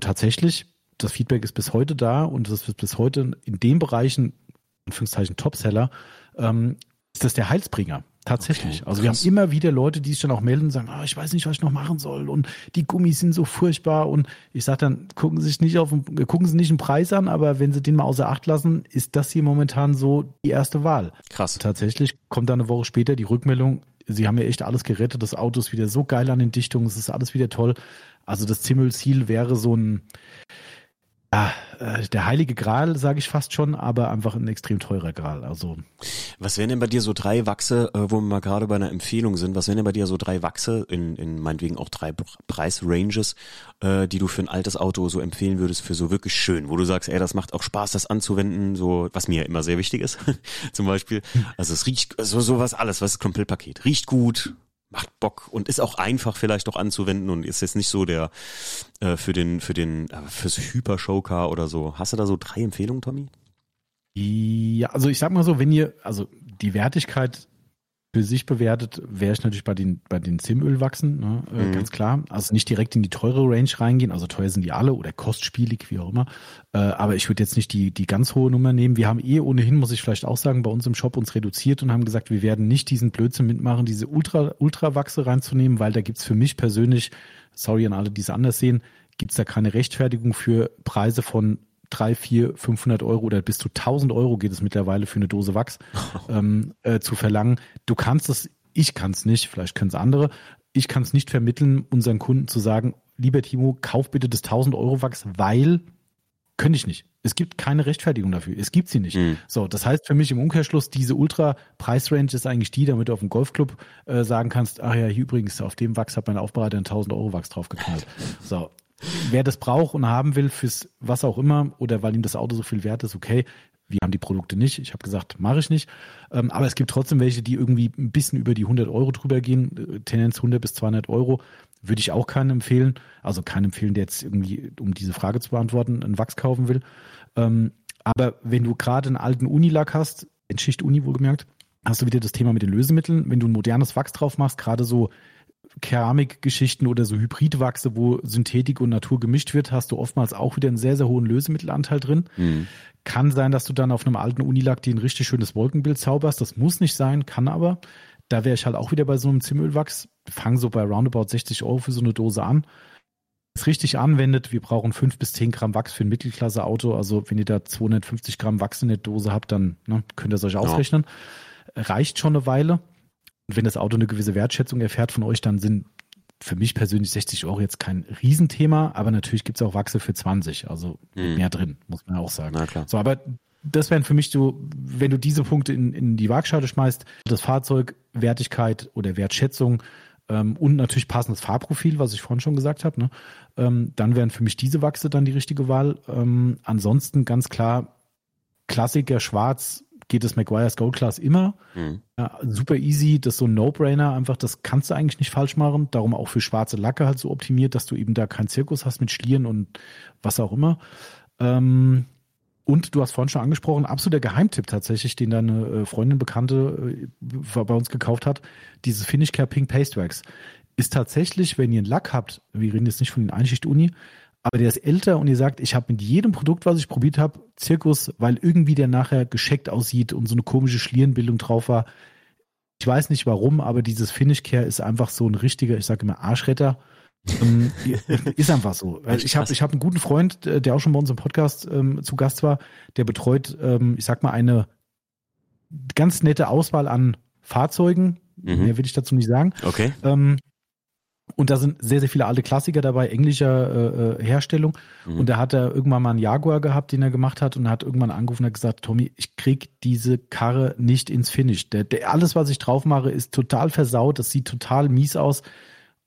Tatsächlich, das Feedback ist bis heute da und das ist bis heute in den Bereichen, Anführungszeichen Topseller, ähm, ist das der Heilsbringer. Tatsächlich. Okay, also wir haben immer wieder Leute, die sich dann auch melden und sagen, ah, ich weiß nicht, was ich noch machen soll und die Gummis sind so furchtbar und ich sage dann, gucken Sie sich nicht auf, gucken Sie nicht den Preis an, aber wenn Sie den mal außer Acht lassen, ist das hier momentan so die erste Wahl. Krass. Tatsächlich kommt dann eine Woche später die Rückmeldung, Sie haben ja echt alles gerettet, das Auto ist wieder so geil an den Dichtungen, es ist alles wieder toll. Also das Zimmel-Ziel wäre so ein, ja, äh, der heilige Gral, sage ich fast schon, aber einfach ein extrem teurer Gral. Also was wären denn bei dir so drei Wachse, äh, wo wir mal gerade bei einer Empfehlung sind? Was wären denn bei dir so drei Wachse in, in meinetwegen auch drei Preisranges, äh, die du für ein altes Auto so empfehlen würdest für so wirklich schön, wo du sagst, ey, das macht auch Spaß, das anzuwenden, so was mir immer sehr wichtig ist, [LAUGHS] zum Beispiel. Also es riecht so sowas alles, was ist Komplettpaket, riecht gut, macht Bock und ist auch einfach vielleicht auch anzuwenden und ist jetzt nicht so der äh, für den für den äh, fürs Hyper Showcar oder so. Hast du da so drei Empfehlungen, Tommy? Ja, also ich sag mal so, wenn ihr also die Wertigkeit für sich bewertet, wäre ich natürlich bei den, bei den Zimölwachsen, ne, äh, mhm. ganz klar. Also nicht direkt in die teure Range reingehen, also teuer sind die alle oder kostspielig, wie auch immer. Äh, aber ich würde jetzt nicht die, die ganz hohe Nummer nehmen. Wir haben eh ohnehin, muss ich vielleicht auch sagen, bei uns im Shop uns reduziert und haben gesagt, wir werden nicht diesen Blödsinn mitmachen, diese Ultra, Ultrawachse reinzunehmen, weil da gibt's für mich persönlich, sorry an alle, die es anders sehen, gibt's da keine Rechtfertigung für Preise von drei, vier, 500 Euro oder bis zu 1000 Euro geht es mittlerweile für eine Dose Wachs [LAUGHS] ähm, äh, zu verlangen. Du kannst es, ich kann es nicht, vielleicht können es andere. Ich kann es nicht vermitteln, unseren Kunden zu sagen, lieber Timo, kauf bitte das 1000 Euro Wachs, weil könnte ich nicht. Es gibt keine Rechtfertigung dafür. Es gibt sie nicht. Mhm. So, das heißt für mich im Umkehrschluss, diese Ultra-Preisrange ist eigentlich die, damit du auf dem Golfclub äh, sagen kannst, ach ja, hier übrigens, auf dem Wachs hat mein Aufbereiter einen 1000 Euro Wachs draufgeknallt. [LAUGHS] So, wer das braucht und haben will fürs was auch immer oder weil ihm das Auto so viel wert ist, okay. Wir haben die Produkte nicht. Ich habe gesagt, mache ich nicht. Ähm, aber es gibt trotzdem welche, die irgendwie ein bisschen über die 100 Euro drüber gehen. Äh, Tendenz 100 bis 200 Euro. Würde ich auch keinen empfehlen. Also keinen empfehlen, der jetzt irgendwie, um diese Frage zu beantworten, einen Wachs kaufen will. Ähm, aber wenn du gerade einen alten Unilack hast, in Schicht Uni wohlgemerkt, hast du wieder das Thema mit den Lösemitteln. Wenn du ein modernes Wachs drauf machst, gerade so Keramikgeschichten oder so Hybridwachse, wo Synthetik und Natur gemischt wird, hast du oftmals auch wieder einen sehr, sehr hohen Lösemittelanteil drin. Mhm. Kann sein, dass du dann auf einem alten Unilack dir ein richtig schönes Wolkenbild zauberst. Das muss nicht sein, kann aber. Da wäre ich halt auch wieder bei so einem Zimölwachs. Fang so bei roundabout 60 Euro für so eine Dose an. Es richtig anwendet, wir brauchen fünf bis zehn Gramm Wachs für ein Mittelklasse-Auto. Also wenn ihr da 250 Gramm Wachs in der Dose habt, dann ne, könnt ihr es euch ausrechnen. Reicht schon eine Weile. Und wenn das Auto eine gewisse Wertschätzung erfährt von euch, dann sind für mich persönlich 60 Euro jetzt kein Riesenthema, aber natürlich gibt es auch Wachse für 20, also mhm. mehr drin, muss man auch sagen. Na klar. So, aber das wären für mich so, wenn du diese Punkte in, in die Waagschale schmeißt, das Fahrzeug, Wertigkeit oder Wertschätzung, ähm, und natürlich passendes Fahrprofil, was ich vorhin schon gesagt habe, ne? ähm, dann wären für mich diese Wachse dann die richtige Wahl. Ähm, ansonsten ganz klar Klassiker schwarz geht das Maguire's Gold Class immer. Mhm. Ja, super easy, das ist so ein No-Brainer, einfach, das kannst du eigentlich nicht falsch machen. Darum auch für schwarze Lacke halt so optimiert, dass du eben da keinen Zirkus hast mit Schlieren und was auch immer. Ähm, und du hast vorhin schon angesprochen, absoluter Geheimtipp tatsächlich, den deine äh, Freundin Bekannte äh, bei uns gekauft hat, dieses Finish Care Pink Paste Wax. Ist tatsächlich, wenn ihr einen Lack habt, wir reden jetzt nicht von den Einschicht-Uni, aber der ist älter und ihr sagt, ich habe mit jedem Produkt, was ich probiert habe, Zirkus, weil irgendwie der nachher gescheckt aussieht und so eine komische Schlierenbildung drauf war. Ich weiß nicht warum, aber dieses Finish Care ist einfach so ein richtiger, ich sage immer Arschretter. ähm, [LAUGHS] ist einfach so. Ich habe ich hab einen guten Freund, äh, der auch schon bei uns im Podcast ähm, zu Gast war, der betreut, ähm, ich sag mal, eine ganz nette Auswahl an Fahrzeugen. Mhm. Mehr will ich dazu nicht sagen. Okay. Ähm, und da sind sehr, sehr viele alte Klassiker dabei, englischer äh, äh, Herstellung. Mhm. Und da hat er irgendwann mal einen Jaguar gehabt, den er gemacht hat und hat irgendwann angerufen und hat gesagt, Tommy, ich krieg diese Karre nicht ins Finish. Der, der, alles, was ich drauf mache, ist total versaut, das sieht total mies aus.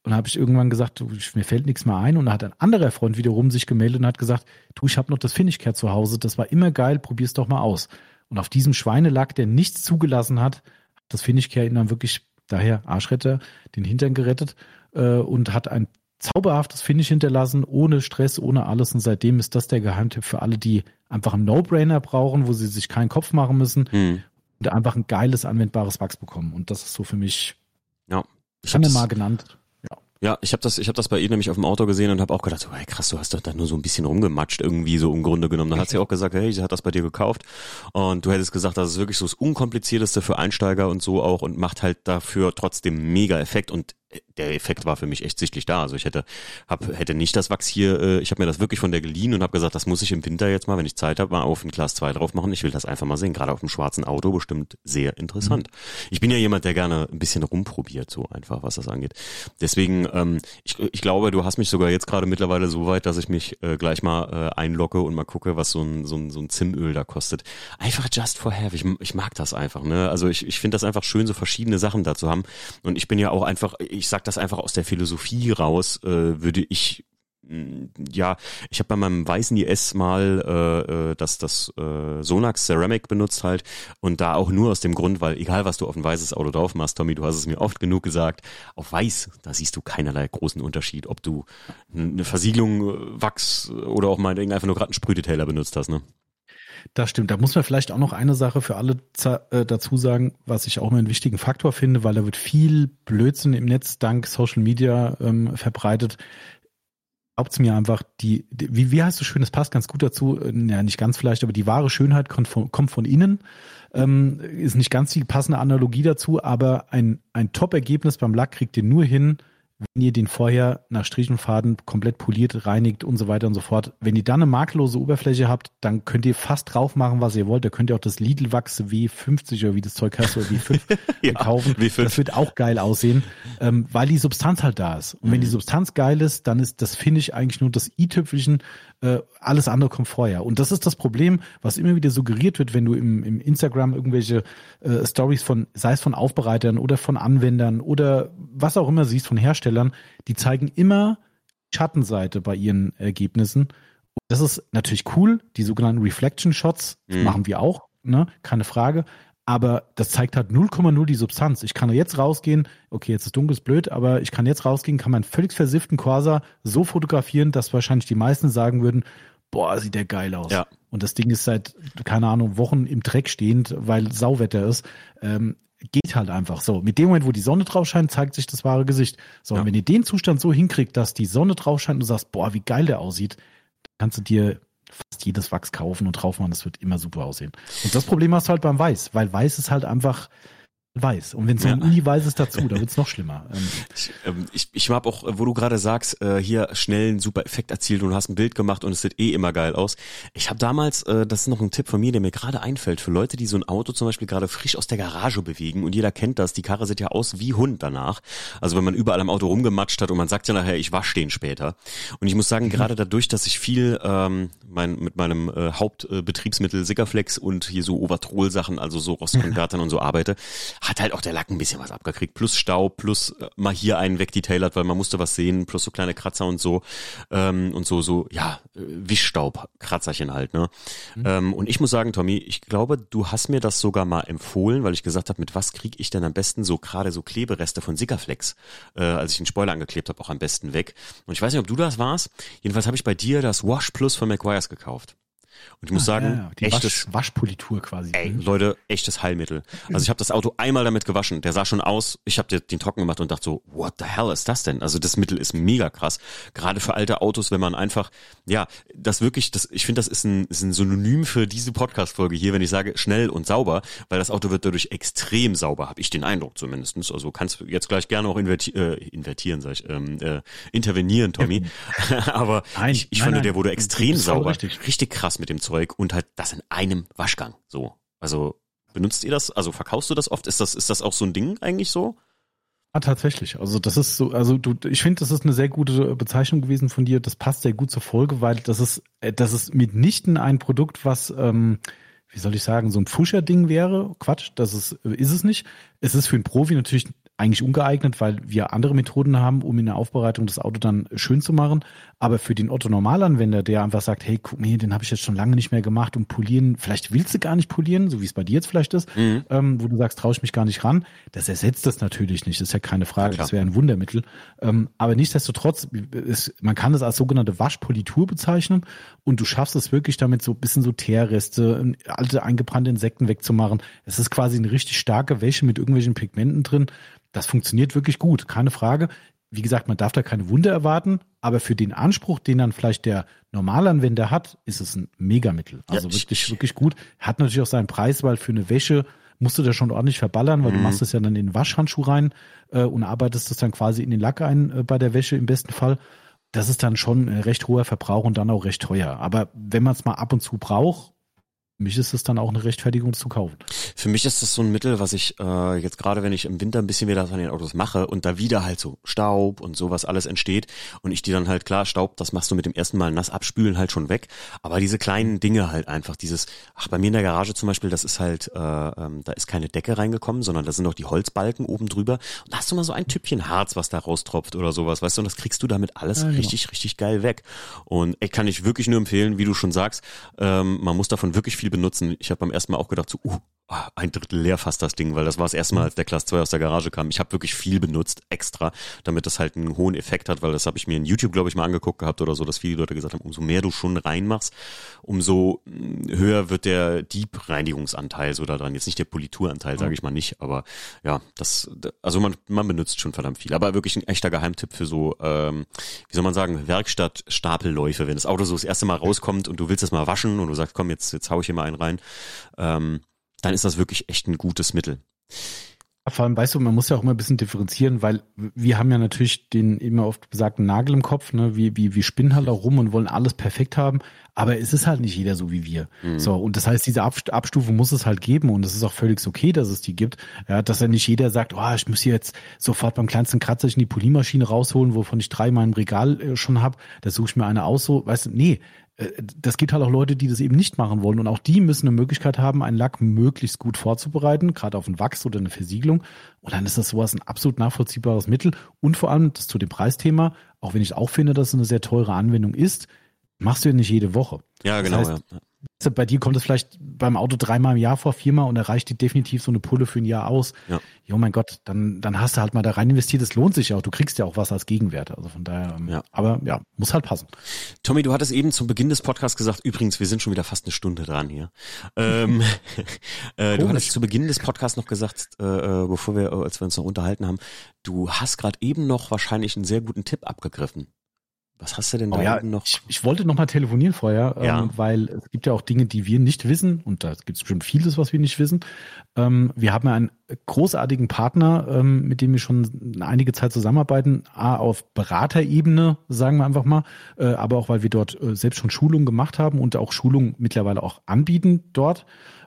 Und da habe ich irgendwann gesagt, du, mir fällt nichts mehr ein. Und da hat ein anderer Freund wiederum sich gemeldet und hat gesagt, du, ich habe noch das Finish-Care zu Hause, das war immer geil, probier's doch mal aus. Und auf diesem Schweinelack, der nichts zugelassen hat, das Finish-Care ihn dann wirklich, daher Arschretter, den Hintern gerettet äh, und hat ein zauberhaftes Finish hinterlassen, ohne Stress, ohne alles. Und seitdem ist das der Geheimtipp für alle, die einfach einen No-Brainer brauchen, wo sie sich keinen Kopf machen müssen hm. und einfach ein geiles, anwendbares Wachs bekommen. Und das ist so für mich, ja, ich habe mal genannt. Ja, ich habe das, ich habe das bei ihr nämlich auf dem Auto gesehen und habe auch gedacht, so, hey, krass, du hast doch da nur so ein bisschen rumgematscht irgendwie so im Grunde genommen. Dann hat sie auch gesagt, hey, sie hat das bei dir gekauft und du hättest gesagt, das ist wirklich so das unkomplizierteste für Einsteiger und so auch und macht halt dafür trotzdem mega Effekt und der Effekt war für mich echt sichtlich da. Also ich hätte, hab, hätte nicht das Wachs hier, äh, ich habe mir das wirklich von der geliehen und habe gesagt, das muss ich im Winter jetzt mal, wenn ich Zeit habe, mal auf ein Glas 2 drauf machen. Ich will das einfach mal sehen. Gerade auf dem schwarzen Auto bestimmt sehr interessant. Mhm. Ich bin ja jemand, der gerne ein bisschen rumprobiert, so einfach, was das angeht. Deswegen, ähm, ich, ich glaube, du hast mich sogar jetzt gerade mittlerweile so weit, dass ich mich äh, gleich mal äh, einlogge und mal gucke, was so ein, so ein, so ein Zimöl da kostet. Einfach just for have. Ich, ich mag das einfach. Ne? Also ich, ich finde das einfach schön, so verschiedene Sachen da zu haben. Und ich bin ja auch einfach, ich sag das einfach aus der Philosophie raus, äh, würde ich mm, ja, ich habe bei meinem weißen IS mal äh, äh, das, das äh, Sonax Ceramic benutzt halt und da auch nur aus dem Grund, weil egal was du auf ein weißes Auto drauf machst, Tommy, du hast es mir oft genug gesagt, auf weiß, da siehst du keinerlei großen Unterschied, ob du eine Versiegelung, äh, Wachs oder auch mal einfach nur gerade einen Sprühdetailer benutzt hast, ne? Das stimmt. Da muss man vielleicht auch noch eine Sache für alle äh, dazu sagen, was ich auch mal einen wichtigen Faktor finde, weil da wird viel Blödsinn im Netz dank Social Media ähm, verbreitet. Glaubt's mir einfach, die, die, wie, wie heißt du schön, das passt ganz gut dazu, äh, ja nicht ganz vielleicht, aber die wahre Schönheit kommt von, kommt von innen. Ähm, ist nicht ganz die passende Analogie dazu, aber ein, ein Top-Ergebnis beim Lack kriegt ihr nur hin, wenn ihr den vorher nach Strich und Faden komplett poliert, reinigt und so weiter und so fort. Wenn ihr dann eine makellose Oberfläche habt, dann könnt ihr fast drauf machen, was ihr wollt. Da könnt ihr auch das Lidl Wachs W50 oder wie das Zeug heißt oder W5 [LAUGHS] ja, kaufen. W5. Das wird auch geil aussehen, ähm, weil die Substanz halt da ist. Und mhm. wenn die. Substanz geil ist, dann ist das Finish eigentlich nur das i-Tüpfelchen. Äh, alles andere kommt vorher. Und das ist das Problem, was immer wieder suggeriert wird, wenn du im, im Instagram irgendwelche äh, Stories von, sei es von Aufbereitern oder von Anwendern oder was auch immer siehst von Herstellern, die zeigen immer Schattenseite bei ihren Ergebnissen. Und das ist natürlich cool. Die sogenannten Reflection Shots mhm. machen wir auch, ne? keine Frage. Aber das zeigt halt 0,0 die Substanz. Ich kann jetzt rausgehen, okay, jetzt ist dunkel, ist blöd, aber ich kann jetzt rausgehen, kann meinen völlig versifften Corsa so fotografieren, dass wahrscheinlich die meisten sagen würden, boah, sieht der geil aus. Ja. Und das Ding ist seit, keine Ahnung, Wochen im Dreck stehend, weil Sauwetter ist. Ähm, geht halt einfach so. Mit dem Moment, wo die Sonne drauf scheint, zeigt sich das wahre Gesicht. So, ja. und wenn ihr den Zustand so hinkriegt, dass die Sonne drauf scheint und du sagst, boah, wie geil der aussieht, kannst du dir fast jedes Wachs kaufen und drauf machen, das wird immer super aussehen. Und das Problem hast du halt beim Weiß, weil Weiß ist halt einfach, weiß. Und wenn es so ein ja. Uni-Weiß ist dazu, da [LAUGHS] wird's noch schlimmer. Ähm, ich, ähm, ich, mag auch, wo du gerade sagst, äh, hier schnell einen super Effekt erzielt und hast ein Bild gemacht und es sieht eh immer geil aus. Ich habe damals, äh, das ist noch ein Tipp von mir, der mir gerade einfällt, für Leute, die so ein Auto zum Beispiel gerade frisch aus der Garage bewegen und jeder kennt das, die Karre sieht ja aus wie Hund danach. Also wenn man überall am Auto rumgematscht hat und man sagt ja nachher, ich wasche den später. Und ich muss sagen, mhm. gerade dadurch, dass ich viel ähm, mein, mit meinem äh, Hauptbetriebsmittel Sickerflex und hier so Overtrol-Sachen, also so Rostkonvertern [LAUGHS] und so arbeite, hat halt auch der Lack ein bisschen was abgekriegt. Plus Staub, plus äh, mal hier einen wegdetailert, weil man musste was sehen, plus so kleine Kratzer und so. Ähm, und so, so, ja, äh, Wischstaub, Kratzerchen halt, ne? Mhm. Ähm, und ich muss sagen, Tommy, ich glaube, du hast mir das sogar mal empfohlen, weil ich gesagt habe, mit was kriege ich denn am besten so gerade so Klebereste von Sickerflex, äh, als ich den Spoiler angeklebt habe, auch am besten weg. Und ich weiß nicht, ob du das warst. Jedenfalls habe ich bei dir das Wash Plus von McGuire's gekauft. Und ich muss ah, sagen, ja, ja. echtes Wasch, Waschpolitur quasi. Ey, Leute, echtes Heilmittel. Also ich habe das Auto einmal damit gewaschen. Der sah schon aus. Ich habe den trocken gemacht und dachte so, what the hell ist das denn? Also das Mittel ist mega krass. Gerade für alte Autos, wenn man einfach, ja, das wirklich, das, ich finde, das ist ein, ist ein Synonym für diese Podcast-Folge hier, wenn ich sage schnell und sauber, weil das Auto wird dadurch extrem sauber, habe ich den Eindruck zumindestens. Also kannst du jetzt gleich gerne auch inverti äh, invertieren, sag ich, ähm, äh, intervenieren, Tommy. [LAUGHS] [LAUGHS] Aber nein, ich, ich nein, fand, nein. der wurde extrem sauber. Richtig. richtig krass mit dem Zeug und halt das in einem Waschgang. So. Also benutzt ihr das? Also verkaufst du das oft? Ist das, ist das auch so ein Ding eigentlich so? Ah, tatsächlich. Also das ist so, also du, ich finde, das ist eine sehr gute Bezeichnung gewesen von dir. Das passt sehr gut zur Folge, weil das ist, äh, das ist mitnichten ein Produkt, was, ähm, wie soll ich sagen, so ein Pfuscher-Ding wäre. Quatsch, das ist, ist es nicht. Es ist für einen Profi natürlich eigentlich ungeeignet, weil wir andere Methoden haben, um in der Aufbereitung das Auto dann schön zu machen. Aber für den Otto-Normalanwender, der einfach sagt, hey, guck mir, den habe ich jetzt schon lange nicht mehr gemacht und polieren, vielleicht willst du gar nicht polieren, so wie es bei dir jetzt vielleicht ist, mhm. ähm, wo du sagst, traue ich mich gar nicht ran, das ersetzt das natürlich nicht, das ist ja keine Frage, ja, das wäre ein Wundermittel. Ähm, aber nichtsdestotrotz, ist, man kann es als sogenannte Waschpolitur bezeichnen und du schaffst es wirklich damit so ein bisschen so Teerreste, alte eingebrannte Insekten wegzumachen. Es ist quasi eine richtig starke Wäsche mit irgendwelchen Pigmenten drin das funktioniert wirklich gut, keine Frage. Wie gesagt, man darf da keine Wunder erwarten, aber für den Anspruch, den dann vielleicht der Normalanwender hat, ist es ein Megamittel. Also ja, wirklich, wirklich gut. Hat natürlich auch seinen Preis, weil für eine Wäsche musst du da schon ordentlich verballern, weil mhm. du machst es ja dann in den Waschhandschuh rein äh, und arbeitest das dann quasi in den Lack ein äh, bei der Wäsche im besten Fall. Das ist dann schon ein recht hoher Verbrauch und dann auch recht teuer. Aber wenn man es mal ab und zu braucht, mich ist es dann auch eine Rechtfertigung zu kaufen. Für mich ist das so ein Mittel, was ich äh, jetzt gerade, wenn ich im Winter ein bisschen wieder an den Autos mache und da wieder halt so Staub und sowas alles entsteht und ich die dann halt klar Staub, das machst du mit dem ersten Mal nass abspülen halt schon weg. Aber diese kleinen Dinge halt einfach, dieses, ach bei mir in der Garage zum Beispiel, das ist halt, äh, ähm, da ist keine Decke reingekommen, sondern da sind noch die Holzbalken oben drüber und da hast du mal so ein Typchen Harz, was da raustropft oder sowas, weißt du, und das kriegst du damit alles ja, genau. richtig, richtig geil weg. Und ey, kann ich wirklich nur empfehlen, wie du schon sagst, ähm, man muss davon wirklich viel viel benutzen. Ich habe beim ersten Mal auch gedacht, so, uh, ah, ein Drittel leer fast das Ding, weil das war das erste Mal, als der Class 2 aus der Garage kam. Ich habe wirklich viel benutzt, extra, damit das halt einen hohen Effekt hat, weil das habe ich mir in YouTube, glaube ich, mal angeguckt gehabt oder so, dass viele Leute gesagt haben, umso mehr du schon reinmachst, umso hm, höher wird der Deep-Reinigungsanteil so da dran. Jetzt nicht der Polituranteil, sage ich mal nicht, aber ja, das, also man, man benutzt schon verdammt viel. Aber wirklich ein echter Geheimtipp für so, ähm, wie soll man sagen, Werkstatt-Stapelläufe. Wenn das Auto so das erste Mal rauskommt und du willst es mal waschen und du sagst, komm, jetzt, jetzt hau ich hier mal einen rein, ähm, dann ist das wirklich echt ein gutes Mittel. Vor allem, weißt du, man muss ja auch immer ein bisschen differenzieren, weil wir haben ja natürlich den immer oft besagten Nagel im Kopf, ne? Wir, wir, wir spinnen halt auch rum und wollen alles perfekt haben, aber es ist halt nicht jeder so wie wir. Mhm. So, und das heißt, diese Abstufung muss es halt geben und es ist auch völlig okay, dass es die gibt. Ja, dass ja nicht jeder sagt, oh, ich muss hier jetzt sofort beim kleinsten Kratzer in die Polymaschine rausholen, wovon ich drei mal im Regal äh, schon habe, da suche ich mir eine aus, so, weißt du, nee, das gibt halt auch Leute, die das eben nicht machen wollen. Und auch die müssen eine Möglichkeit haben, einen Lack möglichst gut vorzubereiten, gerade auf einen Wachs oder eine Versiegelung. Und dann ist das sowas ein absolut nachvollziehbares Mittel. Und vor allem, das zu dem Preisthema, auch wenn ich auch finde, dass es eine sehr teure Anwendung ist, machst du ja nicht jede Woche. Ja, genau. Das heißt, ja. Bei dir kommt es vielleicht beim Auto dreimal im Jahr vor, viermal und erreicht dir definitiv so eine Pulle für ein Jahr aus. Ja. Jo, mein Gott, dann, dann hast du halt mal da rein investiert. Es lohnt sich ja auch. Du kriegst ja auch was als Gegenwert. Also von daher, ähm, ja. aber ja, muss halt passen. Tommy, du hattest eben zum Beginn des Podcasts gesagt, übrigens, wir sind schon wieder fast eine Stunde dran hier. ähm, [LAUGHS] äh, du hattest zu Beginn des Podcasts noch gesagt, äh, äh, bevor wir, als wir uns noch unterhalten haben, du hast gerade eben noch wahrscheinlich einen sehr guten Tipp abgegriffen. Was hast du denn da oh ja, noch? Ich, ich wollte noch mal telefonieren vorher, ja. ähm, weil es gibt ja auch Dinge, die wir nicht wissen und da gibt es bestimmt vieles, was wir nicht wissen. Ähm, wir haben ja einen großartigen Partner, ähm, mit dem wir schon einige Zeit zusammenarbeiten, A, auf Beraterebene, sagen wir einfach mal, äh, aber auch, weil wir dort äh, selbst schon Schulungen gemacht haben und auch Schulungen mittlerweile auch anbieten dort.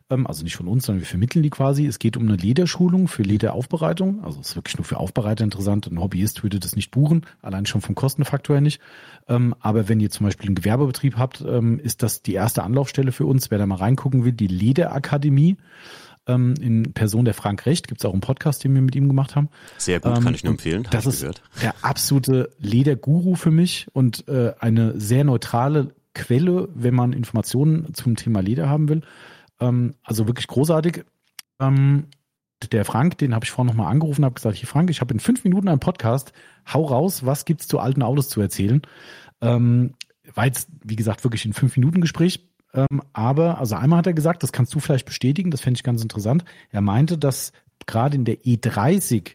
Ähm, also nicht von uns, sondern wir vermitteln die quasi. Es geht um eine Lederschulung für Lederaufbereitung. Also es ist wirklich nur für Aufbereiter interessant. Ein Hobbyist würde das nicht buchen, allein schon vom Kostenfaktor her nicht. Ähm, aber wenn ihr zum Beispiel einen Gewerbebetrieb habt, ähm, ist das die erste Anlaufstelle für uns. Wer da mal reingucken will, die Lederakademie. in Person der Frank Recht. Gibt es auch einen Podcast, den wir mit ihm gemacht haben. Sehr gut, Ähm, kann ich nur empfehlen. Das ist gehört. der absolute Lederguru für mich und äh, eine sehr neutrale Quelle, wenn man Informationen zum Thema Leder haben will. Ähm, also wirklich großartig. Ähm, der Frank, den habe ich vorhin nochmal angerufen, habe gesagt, hier Frank, ich habe in fünf Minuten einen Podcast, hau raus, was gibt's zu alten Autos zu erzählen? Ähm, war jetzt, wie gesagt, wirklich ein fünf Minuten Gespräch. Ähm, aber, also einmal hat er gesagt, das kannst du vielleicht bestätigen, das fände ich ganz interessant. Er meinte, dass gerade in der E30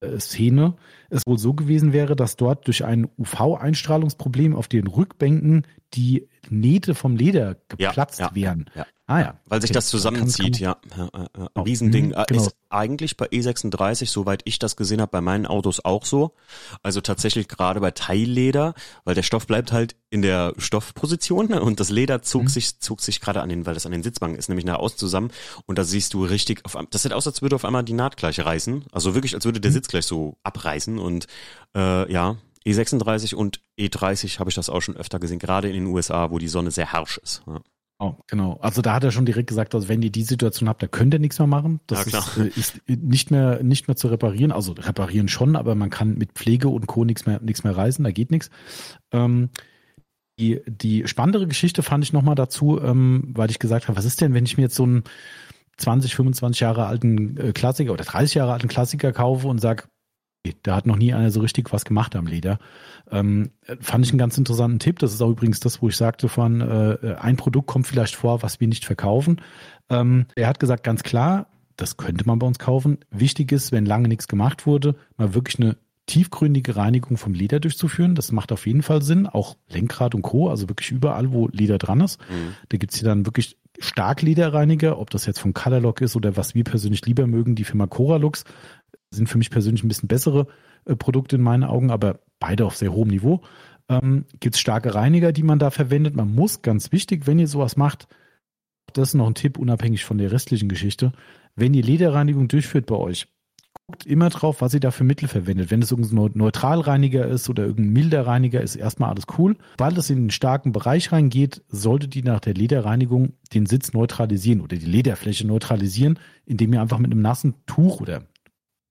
äh, Szene es wohl so gewesen wäre, dass dort durch ein UV-Einstrahlungsproblem auf den Rückbänken die Nähte vom Leder Ja, geplatzt ja, wären. ja. Ah ja. Weil sich Okay, das kann- zusammenzieht, kann- ja. ja, ja, ja. Ein Riesending. mhm, Äh, genau. Ist eigentlich bei E36, soweit ich das gesehen habe, bei meinen Autos auch so. Also tatsächlich gerade bei Teilleder, weil der Stoff bleibt halt in der Stoffposition ne, und das Leder zog Mhm. sich, zog sich gerade an den, weil das an den Sitzbanken ist, nämlich nach außen zusammen und da siehst du richtig, auf, das sieht aus, als würde auf einmal die Naht gleich reißen. Also wirklich, als würde der Mhm. Sitz gleich so abreißen und äh, ja, E36 und E30 habe ich das auch schon öfter gesehen, gerade in den USA, wo die Sonne sehr harsch ist. Ja. Oh, genau. Also da hat er schon direkt gesagt, also wenn ihr die Situation habt, da könnt ihr nichts mehr machen. Das Ja, ist, äh, ist nicht mehr nicht mehr zu reparieren. Also reparieren schon, aber man kann mit Pflege und Co. nichts mehr nichts mehr reißen, da geht nichts. Ähm, die, die spannendere Geschichte fand ich nochmal dazu, ähm, weil ich gesagt habe, was ist denn, wenn ich mir jetzt so einen 20, 25 Jahre alten äh, Klassiker oder 30 Jahre alten Klassiker kaufe und da hat noch nie einer so richtig was gemacht am Leder. Ähm, äh, fand ich einen ganz interessanten Tipp. Das ist auch übrigens das, wo ich sagte, von äh, ein Produkt kommt vielleicht vor, was wir nicht verkaufen. Ähm, er hat gesagt, ganz klar, das könnte man bei uns kaufen. Wichtig ist, wenn lange nichts gemacht wurde, mal wirklich eine tiefgründige Reinigung vom Leder durchzuführen. Das macht auf jeden Fall Sinn. Auch Lenkrad und Co., also wirklich überall, wo Leder dran ist. Mhm. Da gibt's hier dann wirklich Starklederreiniger, ob das jetzt von Colorlock ist oder was wir persönlich lieber mögen, die Firma Coralux, sind für mich persönlich ein bisschen bessere äh, Produkte in meinen Augen, aber beide auf sehr hohem Niveau. Ähm, gibt's starke Reiniger, die man da verwendet. Man muss, ganz wichtig, wenn ihr sowas macht, das ist noch ein Tipp, unabhängig von der restlichen Geschichte, wenn ihr Lederreinigung durchführt bei euch, guckt immer drauf, was ihr da für Mittel verwendet. Wenn es irgendein Neu- Neutralreiniger ist oder irgendein milder Reiniger, ist erstmal alles cool. Sobald es in den starken Bereich reingeht, solltet ihr nach der Lederreinigung den Sitz neutralisieren oder die Lederfläche neutralisieren, indem ihr einfach mit einem nassen Tuch oder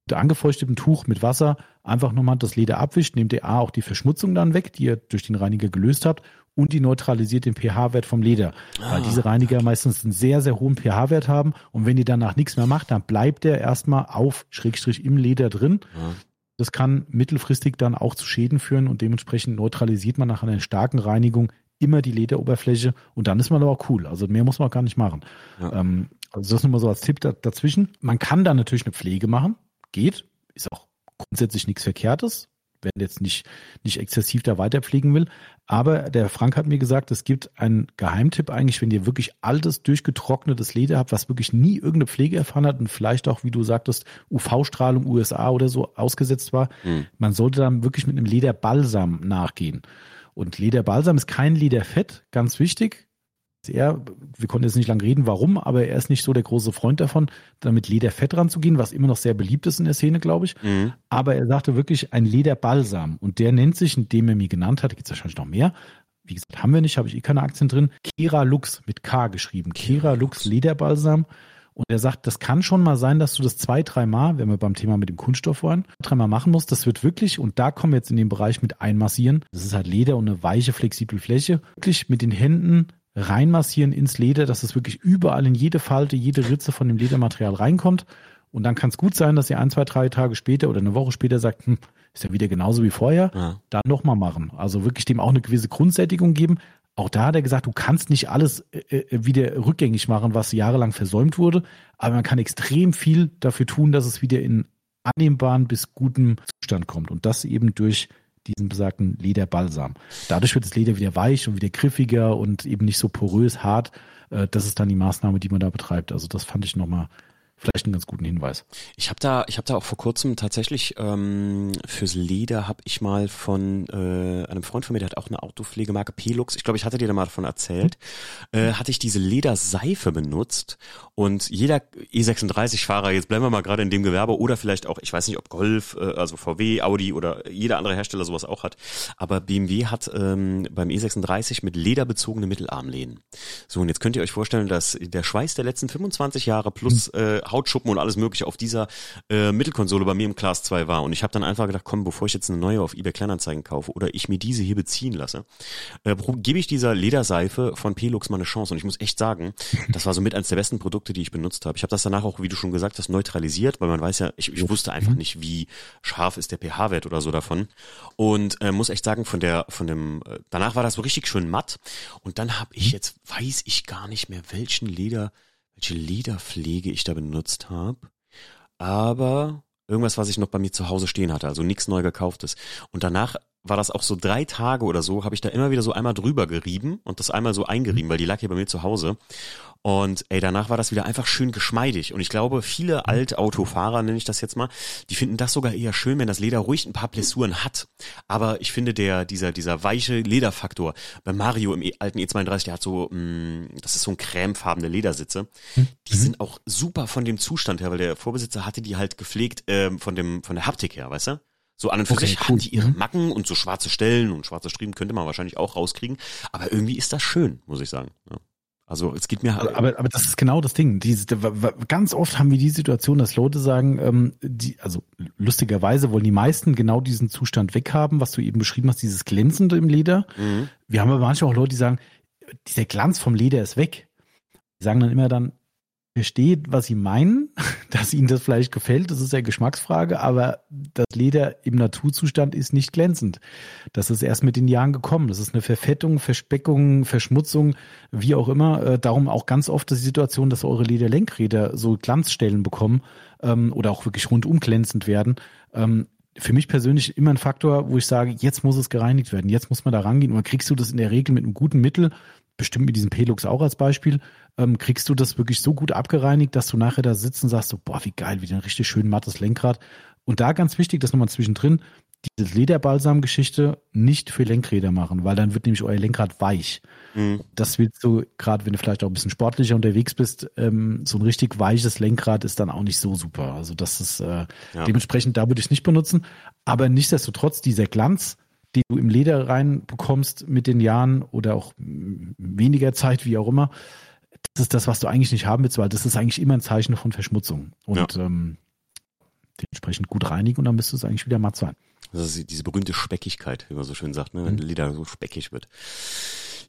mit angefeuchtetem Tuch mit Wasser einfach nochmal das Leder abwischt, nehmt ihr A auch die Verschmutzung dann weg, die ihr durch den Reiniger gelöst habt und die neutralisiert den pH-Wert vom Leder. Weil diese Reiniger meistens einen sehr, sehr hohen pH-Wert haben und wenn ihr danach nichts mehr macht, dann bleibt der erstmal auf Schrägstrich im Leder drin. Ja. Das kann mittelfristig dann auch zu Schäden führen und dementsprechend neutralisiert man nach einer starken Reinigung immer die Lederoberfläche und dann ist man aber auch cool. Also mehr muss man auch gar nicht machen. Ja. Ähm, also das nur mal so als Tipp da, dazwischen. Man kann da natürlich eine Pflege machen, geht, ist auch grundsätzlich nichts Verkehrtes, wenn jetzt nicht, nicht exzessiv da weiter pflegen will. Aber der Frank hat mir gesagt, es gibt einen Geheimtipp eigentlich, wenn ihr wirklich altes, durchgetrocknetes Leder habt, was wirklich nie irgendeine Pflege erfahren hat und vielleicht auch, wie du sagtest, UV-Strahlung USA oder so ausgesetzt war. Mhm. Man sollte dann wirklich mit einem Lederbalsam nachgehen. Und Lederbalsam ist kein Lederfett, ganz wichtig. Er, wir konnten jetzt nicht lange reden, warum, aber er ist nicht so der große Freund davon, damit Lederfett ranzugehen, was immer noch sehr beliebt ist in der Szene, glaube ich. Mhm. Aber er sagte wirklich ein Lederbalsam. Und der nennt sich, indem er mir genannt hat, gibt es wahrscheinlich noch mehr. Wie gesagt, haben wir nicht, habe ich eh keine Aktien drin. Kera Lux mit K geschrieben. Kera Lux Lederbalsam. Und er sagt, das kann schon mal sein, dass du das zwei, dreimal, wenn wir beim Thema mit dem Kunststoff waren, dreimal machen musst. Das wird wirklich, und da kommen wir jetzt in den Bereich mit einmassieren. Das ist halt Leder und eine weiche, flexible Fläche. Wirklich mit den Händen reinmassieren ins Leder, dass es wirklich überall in jede Falte, jede Ritze von dem Ledermaterial reinkommt. Und dann kann es gut sein, dass ihr ein, zwei, drei Tage später oder eine Woche später sagt, hm, ist ja wieder genauso wie vorher, Ja. dann nochmal machen. Also wirklich dem auch eine gewisse Grundsättigung geben. Auch da hat er gesagt, du kannst nicht alles äh, äh, wieder rückgängig machen, was jahrelang versäumt wurde, aber man kann extrem viel dafür tun, dass es wieder in annehmbaren bis gutem Zustand kommt. Und das eben durch diesen besagten Lederbalsam. Dadurch wird das Leder wieder weich und wieder griffiger und eben nicht so porös, hart. Äh, Das ist dann die Maßnahme, die man da betreibt. Also das fand ich nochmal vielleicht einen ganz guten Hinweis. Ich habe da, ich habe da auch vor kurzem tatsächlich ähm, fürs Leder habe ich mal von äh, einem Freund von mir, der hat auch eine Autopflegemarke Pelux. Ich glaube, ich hatte dir da mal davon erzählt. Äh, hatte ich diese Lederseife benutzt Und jeder E36-Fahrer, jetzt bleiben wir mal gerade in dem Gewerbe oder vielleicht auch, ich weiß nicht, ob Golf, äh, also VW, Audi oder jeder andere Hersteller sowas auch hat, aber BMW hat ähm, beim E36 mit lederbezogene Mittelarmlehnen. So, und jetzt könnt ihr euch vorstellen, dass der Schweiß der letzten 25 Jahre plus hm. äh, Hautschuppen und alles mögliche auf dieser äh, Mittelkonsole bei mir im Class 2 war. Und ich habe dann einfach gedacht, komm, bevor ich jetzt eine neue auf eBay Kleinanzeigen kaufe oder ich mir diese hier beziehen lasse, äh, gebe ich dieser Lederseife von Pelux mal eine Chance. Und ich muss echt sagen, [LAUGHS] das war so mit eines der besten Produkte, die ich benutzt habe. Ich habe das danach auch, wie du schon gesagt hast, neutralisiert, weil man weiß ja, ich, ich wusste einfach mhm. nicht, wie scharf ist der pH-Wert oder so davon. Und äh, muss echt sagen, von der, von dem, äh, danach war das so richtig schön matt. Und dann habe ich mhm. jetzt, weiß ich gar nicht mehr, welchen Leder, welche Lederpflege ich da benutzt habe. Aber irgendwas, was ich noch bei mir zu Hause stehen hatte, also nichts neu gekauftes. Und danach war das auch so drei Tage oder so, habe ich da immer wieder so einmal drüber gerieben und das einmal so eingerieben, weil die lag hier bei mir zu Hause. Und ey, danach war das wieder einfach schön geschmeidig. Und ich glaube, viele Altautofahrer, nenne ich das jetzt mal, die finden das sogar eher schön, wenn das Leder ruhig ein paar Blessuren hat. Aber ich finde, der, dieser, dieser weiche Lederfaktor bei Mario im e alten E32, der hat so, mh, mm, das ist so ein cremefarbene Ledersitze. Mhm. Die sind auch super von dem Zustand her, weil der Vorbesitzer hatte die halt gepflegt ähm, von dem, von der Haptik her, weißt du? So an und für okay, sich cool. haben die ihre mhm. Macken und so schwarze Stellen und schwarze Striemen könnte man wahrscheinlich auch rauskriegen. Aber irgendwie ist das schön, muss ich sagen. Ja. Also es geht mir halt. Aber, aber das ist genau das Ding. Diese, ganz oft haben wir die Situation, dass Leute sagen, ähm, die, also lustigerweise wollen die meisten genau diesen Zustand weghaben, was du eben beschrieben hast, dieses Glänzende im Leder. Mhm. Wir haben aber manchmal auch Leute, die sagen, dieser Glanz vom Leder ist weg. Die sagen dann immer dann, versteht, was sie meinen, [LAUGHS] dass ihnen das vielleicht gefällt, das ist ja Geschmacksfrage, aber das Leder im Naturzustand ist nicht glänzend. Das ist erst mit den Jahren gekommen. Das ist eine Verfettung, Verspeckung, Verschmutzung, wie auch immer. Äh, darum auch ganz oft die Situation, dass eure Lederlenkräder so Glanzstellen bekommen ähm, oder auch wirklich rundum glänzend werden. Ähm, für mich persönlich immer ein Faktor, wo ich sage, jetzt muss es gereinigt werden, jetzt muss man da rangehen. Und dann kriegst du das in der Regel mit einem guten Mittel, bestimmt mit diesem Pelux auch als Beispiel, ähm, kriegst du das wirklich so gut abgereinigt, dass du nachher da sitzt und sagst so, boah, wie geil, wie ein richtig schön mattes Lenkrad. Und da ganz wichtig, das nochmal zwischendrin, diese Lederbalsam-Geschichte nicht für Lenkräder machen, weil dann wird nämlich euer Lenkrad weich. Mhm. Das willst du, gerade wenn du vielleicht auch ein bisschen sportlicher unterwegs bist, ähm, so ein richtig weiches Lenkrad ist dann auch nicht so super. Also das ist äh, ja. dementsprechend, da würde ich es nicht benutzen. Aber nichtsdestotrotz, dieser Glanz, den du im Leder reinbekommst mit den Jahren oder auch weniger Zeit, wie auch immer, das ist das, was du eigentlich nicht haben willst, weil das ist eigentlich immer ein Zeichen von Verschmutzung. Und ja. ähm, dementsprechend gut reinigen und dann müsste es eigentlich wieder matt sein. Das ist diese berühmte Speckigkeit, wie man so schön sagt, ne? wenn mhm. Leder so speckig wird.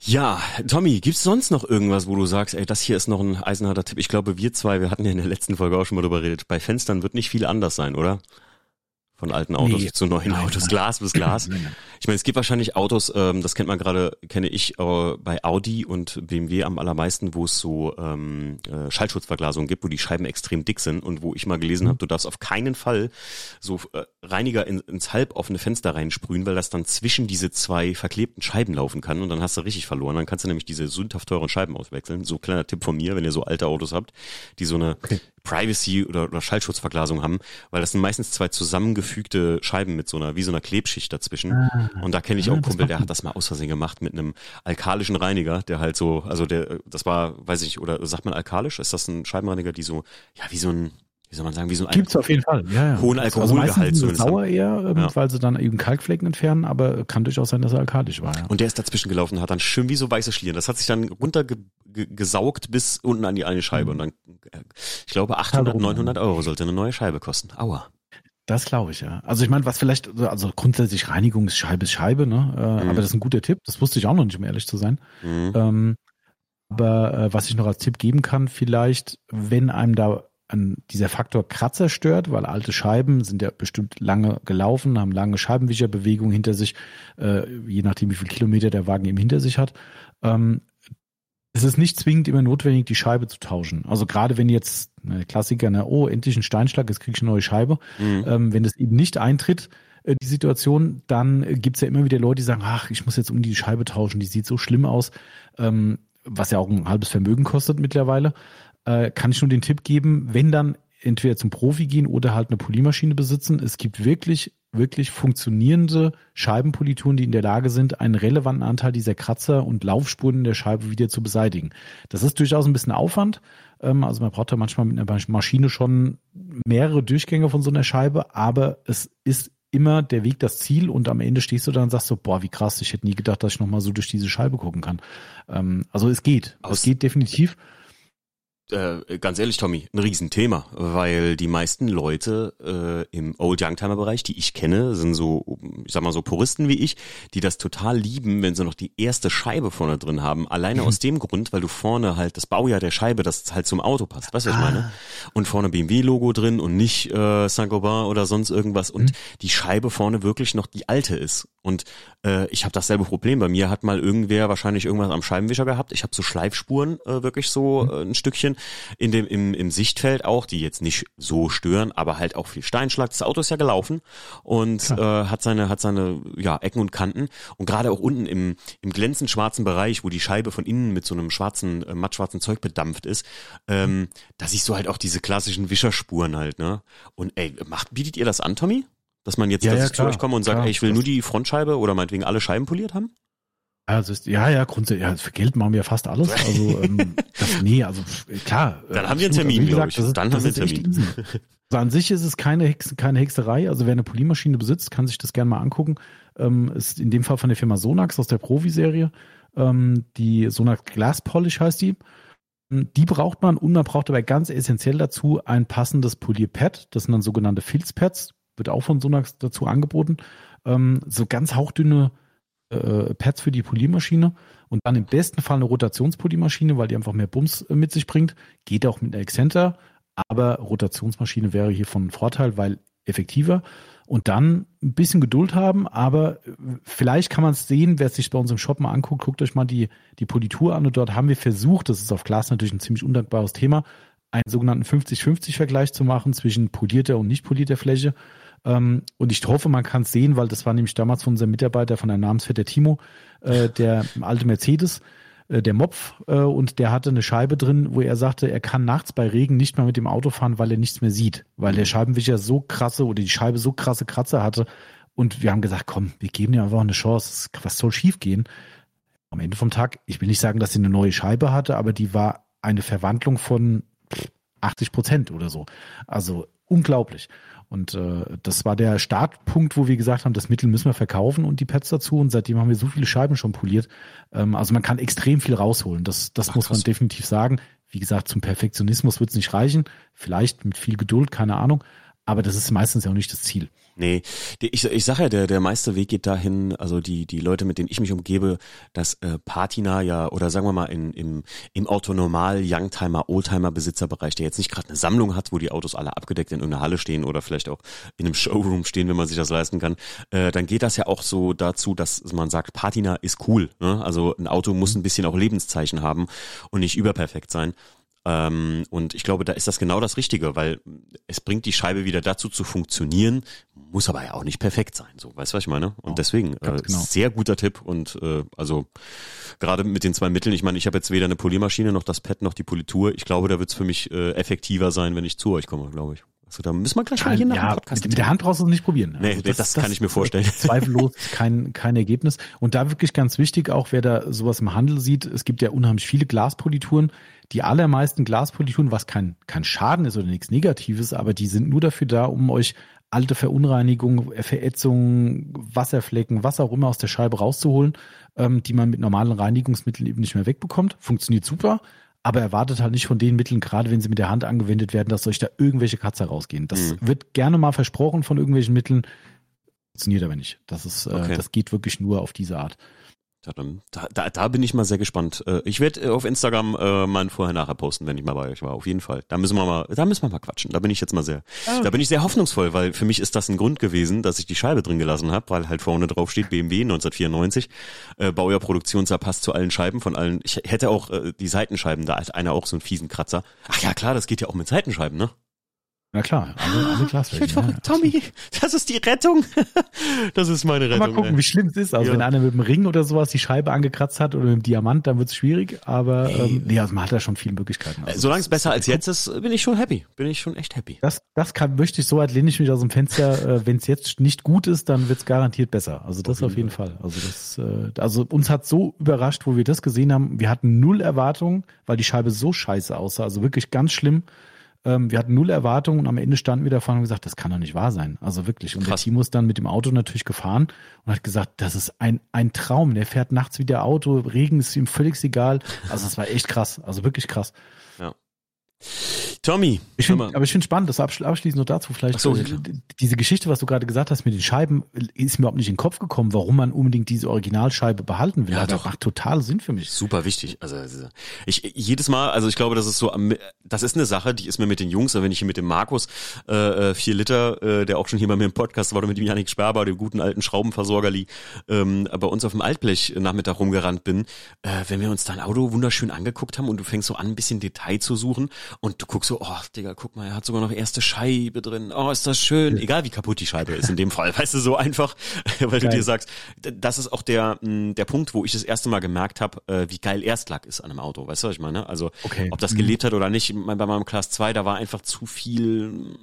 Ja, Tommy, gibt's sonst noch irgendwas, wo du sagst, ey, das hier ist noch ein eisenharter Tipp? Ich glaube, wir zwei, wir hatten ja in der letzten Folge auch schon mal drüber geredet. Bei Fenstern wird nicht viel anders sein, oder? Von alten Autos nee. zu neuen nein, Autos, nein. Glas bis Glas. [LAUGHS] Ich meine, es gibt wahrscheinlich Autos, ähm, das kennt man gerade, kenne ich äh, bei Audi und BMW am allermeisten, wo es so ähm, äh, Schallschutzverglasungen gibt, wo die Scheiben extrem dick sind und wo ich mal gelesen mhm. habe, du darfst auf keinen Fall so äh, Reiniger in, ins halboffene Fenster reinsprühen, weil das dann zwischen diese zwei verklebten Scheiben laufen kann und dann hast du richtig verloren. Dann kannst du nämlich diese sündhaft teuren Scheiben auswechseln. So kleiner Tipp von mir, wenn ihr so alte Autos habt, die so eine okay. Privacy oder, oder Schallschutzverglasung haben, weil das sind meistens zwei zusammengefügte Scheiben mit so einer, wie so einer Klebschicht dazwischen. Ah, und da kenne ich auch einen Kumpel, der hat das mal aus Versehen gemacht mit einem alkalischen Reiniger, der halt so, also der, das war, weiß ich, oder sagt man alkalisch? Ist das ein Scheibenreiniger, die so, ja, wie so ein, wie soll man sagen, wie so ein Gibt's auf jeden Fall, ja, ja. hohen also Alkoholgehalt also zumindest. Sauer eher, ähm, ja. weil sie dann eben Kalkflecken entfernen, aber kann durchaus sein, dass er alkalisch war. Ja. Und der ist dazwischen gelaufen, hat dann schön wie so weiße Schlieren. Das hat sich dann runtergesaugt bis unten an die eine Scheibe mhm. und dann, ich glaube, 800, 900 Euro sollte eine neue Scheibe kosten. Aua. Das glaube ich, ja. Also ich meine, was vielleicht, also grundsätzlich Reinigung ist Scheibe ist Scheibe, ne? Äh, mhm. Aber das ist ein guter Tipp. Das wusste ich auch noch nicht, um ehrlich zu sein. Mhm. Ähm, aber äh, was ich noch als Tipp geben kann, vielleicht, wenn einem da an dieser Faktor Kratzer stört, weil alte Scheiben sind ja bestimmt lange gelaufen, haben lange Scheibenwischerbewegungen hinter sich, äh, je nachdem, wie viel Kilometer der Wagen eben hinter sich hat. Ähm, es ist nicht zwingend immer notwendig, die Scheibe zu tauschen. Also gerade wenn jetzt ne, Klassiker, ne, oh, endlich ein Steinschlag, jetzt krieg ich eine neue Scheibe. Mhm. Ähm, wenn das eben nicht eintritt, äh, die Situation, dann gibt's ja immer wieder Leute, die sagen, ach, ich muss jetzt um die Scheibe tauschen, die sieht so schlimm aus, ähm, was ja auch ein halbes Vermögen kostet mittlerweile äh, kann ich nur den Tipp geben, wenn dann entweder zum Profi gehen oder halt eine Polymaschine besitzen. Es gibt wirklich, wirklich funktionierende Scheibenpolituren, die in der Lage sind, einen relevanten Anteil dieser Kratzer und Laufspuren in der Scheibe wieder zu beseitigen. Das ist durchaus ein bisschen Aufwand, Ähm, also man braucht ja manchmal mit einer Maschine schon mehrere Durchgänge von so einer Scheibe, aber es ist immer der Weg das Ziel und am Ende stehst du da und sagst so, boah, wie krass, ich hätte nie gedacht, dass ich nochmal so durch diese Scheibe gucken kann. Ähm, also es geht, Aus es geht definitiv äh, ganz ehrlich, Tommy, ein Riesenthema, weil die meisten Leute äh, im Old Youngtimer Bereich, die ich kenne, sind so, ich sag mal so Puristen wie ich, die das total lieben, wenn sie noch die erste Scheibe vorne drin haben. Alleine mhm. aus dem Grund, weil du vorne halt das Baujahr der Scheibe, das halt zum Auto passt. Weißt du, was ich meine? Ah. Und vorne BMW-Logo drin und nicht äh, Saint-Gobain oder sonst irgendwas. Und mhm. die Scheibe vorne wirklich noch die alte ist. Und äh, ich habe dasselbe Problem. Bei mir hat mal irgendwer wahrscheinlich irgendwas am Scheibenwischer gehabt. Ich habe so Schleifspuren äh, wirklich so mhm. äh, ein Stückchen in dem im, im Sichtfeld auch, die jetzt nicht so stören, aber halt auch viel Steinschlag. Das Auto ist ja gelaufen und äh, hat seine hat seine ja Ecken und Kanten und gerade auch unten im im glänzend schwarzen Bereich, wo die Scheibe von innen mit so einem schwarzen äh, mattschwarzen Zeug bedampft ist, ähm, da siehst du halt auch diese klassischen Wischerspuren halt, ne? Und ey, macht bietet ihr das an, Tommy? Dass man jetzt, ja, dass ja, ich klar, zu euch komme und sage, ey, ich will nur die Frontscheibe oder meinetwegen alle Scheiben poliert haben? Also ist, ja, ja, grundsätzlich, ja, für Geld machen wir fast alles. [LAUGHS] Also ähm, das, nee, also klar. Dann haben wir einen Termin, also, glaube ich. Ist, Dann haben wir einen Termin. Also an sich ist es keine, Hex, keine Hexerei. Also wer eine Polymaschine besitzt, kann sich das gerne mal angucken. Ähm, ist in dem Fall von der Firma Sonax aus der Profi-Serie. Ähm, die Sonax Glass Polish heißt die. Die braucht man und man braucht dabei ganz essentiell dazu ein passendes Polierpad. Das sind dann sogenannte Filzpads wird auch von Sonax dazu angeboten. Ähm, so ganz hauchdünne äh, Pads für die Poliermaschine und dann im besten Fall eine Rotationspoliermaschine, weil die einfach mehr Bums äh, mit sich bringt. Geht auch mit einer Exzenter, aber Rotationsmaschine wäre hier von Vorteil, weil effektiver. Und dann ein bisschen Geduld haben, aber äh, vielleicht kann man es sehen, wer es sich bei uns im Shop mal anguckt, guckt euch mal die, die Politur an und dort haben wir versucht, das ist auf Glas natürlich ein ziemlich undankbares Thema, einen sogenannten 50-50-Vergleich zu machen zwischen polierter und nicht polierter Fläche. Ähm, und ich hoffe, man kann es sehen, weil das war nämlich damals von unserem Mitarbeiter von der Namensvetter Timo, äh, der alte Mercedes, äh, der Mopf, äh, und der hatte eine Scheibe drin, wo er sagte, er kann nachts bei Regen nicht mehr mit dem Auto fahren, weil er nichts mehr sieht, weil der Scheibenwischer so krasse oder die Scheibe so krasse Kratzer hatte. Und wir haben gesagt, komm, wir geben dir einfach eine Chance. Was soll schief gehen? Am Ende vom Tag, ich will nicht sagen, dass sie eine neue Scheibe hatte, aber die war eine Verwandlung von 80 Prozent oder so. Also unglaublich. Und äh, das war der Startpunkt, wo wir gesagt haben, das Mittel müssen wir verkaufen und die Pads dazu. Und seitdem haben wir so viele Scheiben schon poliert. Ähm, also man kann extrem viel rausholen. Das, das Ach, muss man definitiv sagen. Wie gesagt, zum Perfektionismus wird es nicht reichen. Vielleicht mit viel Geduld, keine Ahnung. Aber das ist meistens ja auch nicht das Ziel. Nee, ich, ich sage ja, der, der meiste Weg geht dahin, also die, die Leute, mit denen ich mich umgebe, dass äh, Patina ja, oder sagen wir mal in, im, im Autonormal Youngtimer, Oldtimer Besitzerbereich, der jetzt nicht gerade eine Sammlung hat, wo die Autos alle abgedeckt in irgendeiner Halle stehen oder vielleicht auch in einem Showroom stehen, wenn man sich das leisten kann, äh, dann geht das ja auch so dazu, dass man sagt, Patina ist cool. Ne? Also ein Auto muss ein bisschen auch Lebenszeichen haben und nicht überperfekt sein. Ähm, und ich glaube, da ist das genau das Richtige, weil es bringt die Scheibe wieder dazu zu funktionieren, muss aber ja auch nicht perfekt sein. So, weißt du, was ich meine? Und deswegen, äh, genau. sehr guter Tipp. Und äh, also gerade mit den zwei Mitteln, ich meine, ich habe jetzt weder eine Poliermaschine noch das Pad noch die Politur. Ich glaube, da wird es für mich äh, effektiver sein, wenn ich zu euch komme, glaube ich. Also da müssen wir gleich mal hier nach ja, Podcast. Mit, mit der Hand brauchst du es nicht probieren. Nee, also das, das, das, kann ich mir vorstellen. Zweifellos [LAUGHS] kein, kein Ergebnis. Und da wirklich ganz wichtig, auch wer da sowas im Handel sieht, es gibt ja unheimlich viele Glaspolituren. Die allermeisten Glaspolituren, was kein, kein Schaden ist oder nichts Negatives, aber die sind nur dafür da, um euch alte Verunreinigung, Verätzung, Wasserflecken, was auch immer aus der Scheibe rauszuholen, ähm, die man mit normalen Reinigungsmitteln eben nicht mehr wegbekommt. Funktioniert super aber erwartet halt nicht von den Mitteln, gerade wenn sie mit der Hand angewendet werden, dass euch da irgendwelche Katze rausgehen. Das mhm. wird gerne mal versprochen von irgendwelchen Mitteln, funktioniert aber nicht. Das ist, äh, okay. das geht wirklich nur auf diese Art. Da, da, da bin ich mal sehr gespannt. Äh, ich werde äh, auf Instagram äh, mal ein Vorher-Nachher posten, wenn ich mal bei euch war. Auf jeden Fall. Da müssen wir mal, da müssen wir mal quatschen. Da bin ich jetzt mal sehr, okay. da bin ich sehr hoffnungsvoll, weil für mich ist das ein Grund gewesen, dass ich die Scheibe drin gelassen habe, weil halt vorne drauf steht BMW 1994. Äh, Baujahr Produktionsjahr passt zu allen Scheiben von allen. Ich hätte auch äh, die Seitenscheiben, da hat einer auch so einen fiesen Kratzer. Ach ja, klar, das geht ja auch mit Seitenscheiben, ne? Na klar, alle, alle Glasflächen. ja, Tommy, das ist die Rettung. [LAUGHS] Das ist meine Rettung. Mal gucken, ey. wie schlimm es ist. Also Ja. wenn einer mit dem Ring oder sowas die Scheibe angekratzt hat oder mit dem Diamant, dann wird es schwierig. Aber ähm, nee, also man hat da schon viele Möglichkeiten. Also, Solange es besser als jetzt ist, bin ich schon happy. Bin ich schon echt happy. das, das kann, möchte ich so weit lehne ich mich aus dem Fenster. Äh, wenn es jetzt nicht gut ist, dann wird es garantiert besser. Also das auf jeden Fall. Also das, äh, also uns hat so überrascht, wo wir das gesehen haben. Wir hatten null Erwartungen, weil die Scheibe so scheiße aussah. Also wirklich ganz schlimm. Ähm, wir hatten null Erwartungen und am Ende standen wir davon und haben gesagt, das kann doch nicht wahr sein. Also wirklich. Und Krass. der Timo ist dann mit dem Auto natürlich gefahren und hat gesagt, das ist ein, ein Traum. Der fährt nachts wieder Auto, Regen ist ihm völlig egal. Also das war echt krass. Also wirklich krass. Tommy, Ich find, aber ich finde spannend, das abschli- abschließend noch dazu vielleicht. So, äh, diese Geschichte, was du gerade gesagt hast mit den Scheiben, ist mir überhaupt nicht in den Kopf gekommen, warum man unbedingt diese Originalscheibe behalten will. Ja, Aber das macht total Sinn für mich. super wichtig. Also also, ich jedes Mal, also ich glaube, das ist so, das ist eine Sache, die ist mir mit den Jungs, wenn ich hier mit dem Markus äh, äh, vier Liter, äh, der auch schon hier bei mir im Podcast war, oder mit dem Janik Sperber, dem guten alten Schraubenversorgerli, ähm, bei uns auf dem Altblech Nachmittag rumgerannt bin, äh, wenn wir uns da ein Auto wunderschön angeguckt haben und du fängst so an, ein bisschen Detail zu suchen und du guckst so, oh, Digga, guck mal, er hat sogar noch erste Scheibe drin. Oh, ist das schön. Egal wie kaputt die Scheibe ist in dem Fall, [LAUGHS] weißt du, so einfach, [LAUGHS] weil du Geil. dir sagst, das ist auch der, der Punkt, wo ich das erste Mal gemerkt habe, äh, wie geil Erstlack ist an einem Auto. Weißt du, was ich meine? Also, Okay. ob das Mhm. gelebt hat oder nicht, bei meinem Class 2, da war einfach zu viel,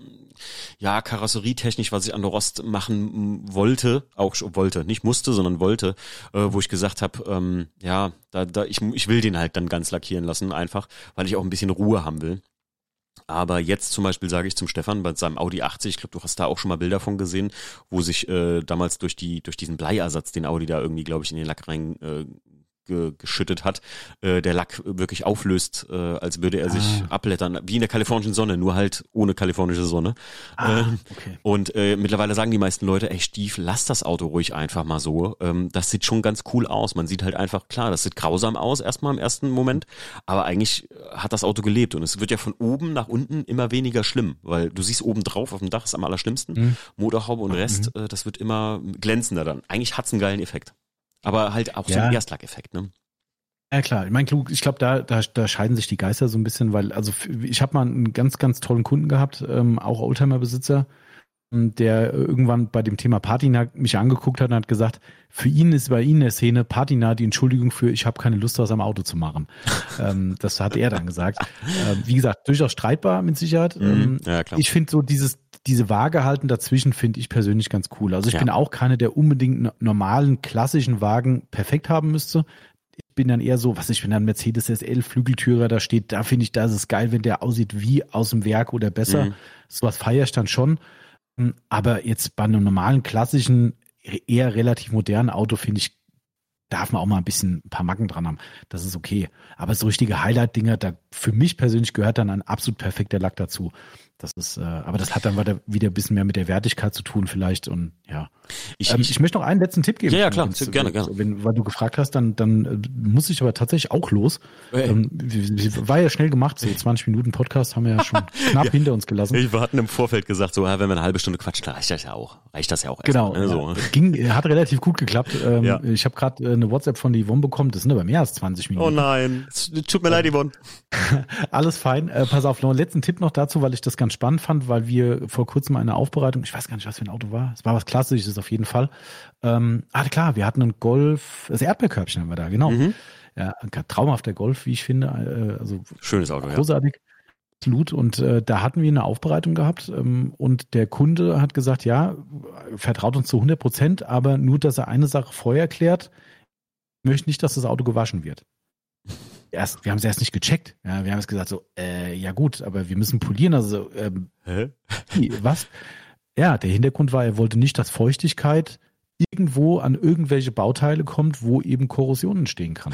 ja, karosserietechnisch, was ich an der Rost machen wollte, auch wollte, nicht musste, sondern wollte, äh, wo ich gesagt habe, ähm, ja, da, da, ich, ich will den halt dann ganz lackieren lassen, einfach, weil ich auch ein bisschen Ruhe haben will. Aber jetzt zum Beispiel sage ich zum Stefan bei seinem Audi 80, ich glaube, du hast da auch schon mal Bilder von gesehen, wo sich äh, damals durch die durch diesen Bleiersatz, den Audi da irgendwie, glaube ich, in den Lack rein äh, ge geschüttet hat, äh, der Lack wirklich auflöst, äh, als würde er sich Ah. abblättern, wie in der kalifornischen Sonne, nur halt ohne kalifornische Sonne. Ah, Ähm, okay. und äh, mittlerweile sagen die meisten Leute, ey Stief, lass das Auto ruhig einfach mal so. Ähm, das sieht schon ganz cool aus. Man sieht halt einfach, klar, das sieht grausam aus erstmal im ersten Moment, aber eigentlich äh, hat das Auto gelebt und es wird ja von oben nach unten immer weniger schlimm, weil du siehst oben drauf auf dem Dach ist am allerschlimmsten, Mhm. Motorhaube und Rest, äh, das wird immer glänzender dann. Eigentlich hat's einen geilen Effekt. Aber halt auch so Ja. ein Erstlackeffekt, ne? Ja klar, ich meine, ich glaube, da, da, da scheiden sich die Geister so ein bisschen, weil, also ich habe mal einen ganz, ganz tollen Kunden gehabt, ähm, auch Oldtimer-Besitzer, ähm, der irgendwann bei dem Thema Patina mich angeguckt hat und hat gesagt, für ihn ist bei Ihnen der Szene Patina die Entschuldigung für, ich habe keine Lust, was am Auto zu machen. [LAUGHS] ähm, das hat er dann gesagt. Ähm, wie gesagt, durchaus streitbar mit Sicherheit. Ähm, Mhm. Ja, klar. ich finde so dieses, diese Waage halten dazwischen finde ich persönlich ganz cool. Also ich Ja. bin auch keine, der unbedingt normalen, klassischen Wagen perfekt haben müsste. Ich bin dann eher so, was ich bin dann Mercedes SL Flügeltürer, da steht, da finde ich, da ist es geil, wenn der aussieht wie aus dem Werk oder besser. Mhm. Sowas feiere ich dann schon. Hm, Aber jetzt bei einem normalen, klassischen, eher relativ modernen Auto finde ich, darf man auch mal ein bisschen ein paar Macken dran haben. Das ist okay. Aber so richtige Highlight-Dinger, da für mich persönlich gehört dann ein absolut perfekter Lack dazu. Das ist, äh, aber das hat dann weiter wieder ein bisschen mehr mit der Wertigkeit zu tun vielleicht und ja. Ich, Ähm, ich, ich möchte noch einen letzten Tipp geben. Ja, ja, klar. Wenn's- Gerne, gerne. Wenn, weil du gefragt hast, dann, dann äh, muss ich aber tatsächlich auch los. Hey. Ähm, war ja schnell gemacht, so [LAUGHS] 20 Minuten Podcast haben wir ja schon knapp [LAUGHS] hinter uns gelassen. wir hatten im Vorfeld gesagt, so, ja, wenn wir eine halbe Stunde quatschen, dann reicht das ja auch. Reicht das ja auch. Genau, erstmal, ne, so. ja. ging, hat relativ gut geklappt. Ähm, Ja. Ich habe gerade äh, eine WhatsApp von Yvonne bekommen, das sind aber mehr als 20 Minuten. Oh nein, tut mir leid, Yvonne. [LAUGHS] Alles fein. Äh, pass auf, noch einen letzten Tipp noch dazu, weil ich das ganz spannend fand, weil wir vor kurzem eine Aufbereitung, ich weiß gar nicht, was für ein Auto war. Es war was Klassisches auf jeden Fall. Ähm, ah, klar, wir hatten einen Golf, das Erdbeerkörbchen haben wir da, genau. Mhm. Ja, ein traumhafter Golf, wie ich finde. Äh, also Schönes Auto, ja. großartig. Absolut. Und äh, da hatten wir eine Aufbereitung gehabt ähm, und der Kunde hat gesagt, ja, vertraut uns zu 100 Prozent, aber nur, dass er eine Sache vorher klärt, möchte nicht, dass das Auto gewaschen wird. [LAUGHS] Erst, wir haben es erst nicht gecheckt. Ja, wir haben es gesagt so, äh, ja gut, aber wir müssen polieren. Also ähm, was? Ja, der Hintergrund war, er wollte nicht, dass Feuchtigkeit irgendwo an irgendwelche Bauteile kommt, wo eben Korrosion entstehen kann.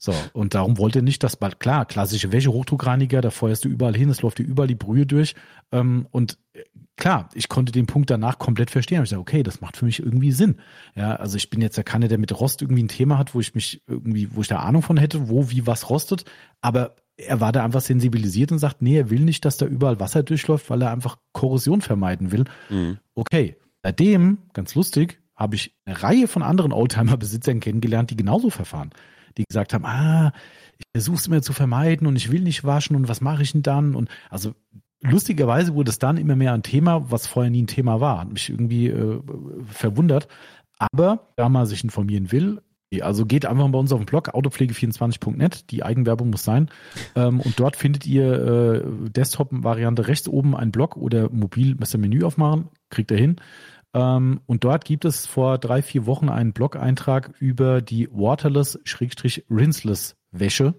So, und darum wollte er nicht, dass bald, klar, klassische Wäsche, Hochdruckreiniger, da feuerst du überall hin, es läuft dir überall die Brühe durch. Ähm, und äh, klar, ich konnte den Punkt danach komplett verstehen. Ich dachte, okay, das macht für mich irgendwie Sinn. Ja, also ich bin jetzt ja keiner, der mit Rost irgendwie ein Thema hat, wo ich mich irgendwie, wo ich da Ahnung von hätte, wo, wie, was rostet. Aber er war da einfach sensibilisiert und sagt, nee, er will nicht, dass da überall Wasser durchläuft, weil er einfach Korrosion vermeiden will. Mhm. Okay, bei dem, ganz lustig, habe ich eine Reihe von anderen Oldtimer-Besitzern kennengelernt, die genauso verfahren. Die gesagt haben, ah, ich versuche es immer zu vermeiden und ich will nicht waschen und was mache ich denn dann? Und also lustigerweise wurde es dann immer mehr ein Thema, was vorher nie ein Thema war. Hat mich irgendwie äh, verwundert. Aber da man sich informieren will, also geht einfach bei uns auf den Blog autopflege24.net, die Eigenwerbung muss sein. Ähm, und dort findet ihr äh, Desktop-Variante rechts oben einen Blog oder mobil müsst ihr Menü aufmachen, kriegt ihr hin. Ähm, und dort gibt es vor drei, vier Wochen einen Blog-Eintrag über die Waterless-Rinseless Wäsche. Ähm,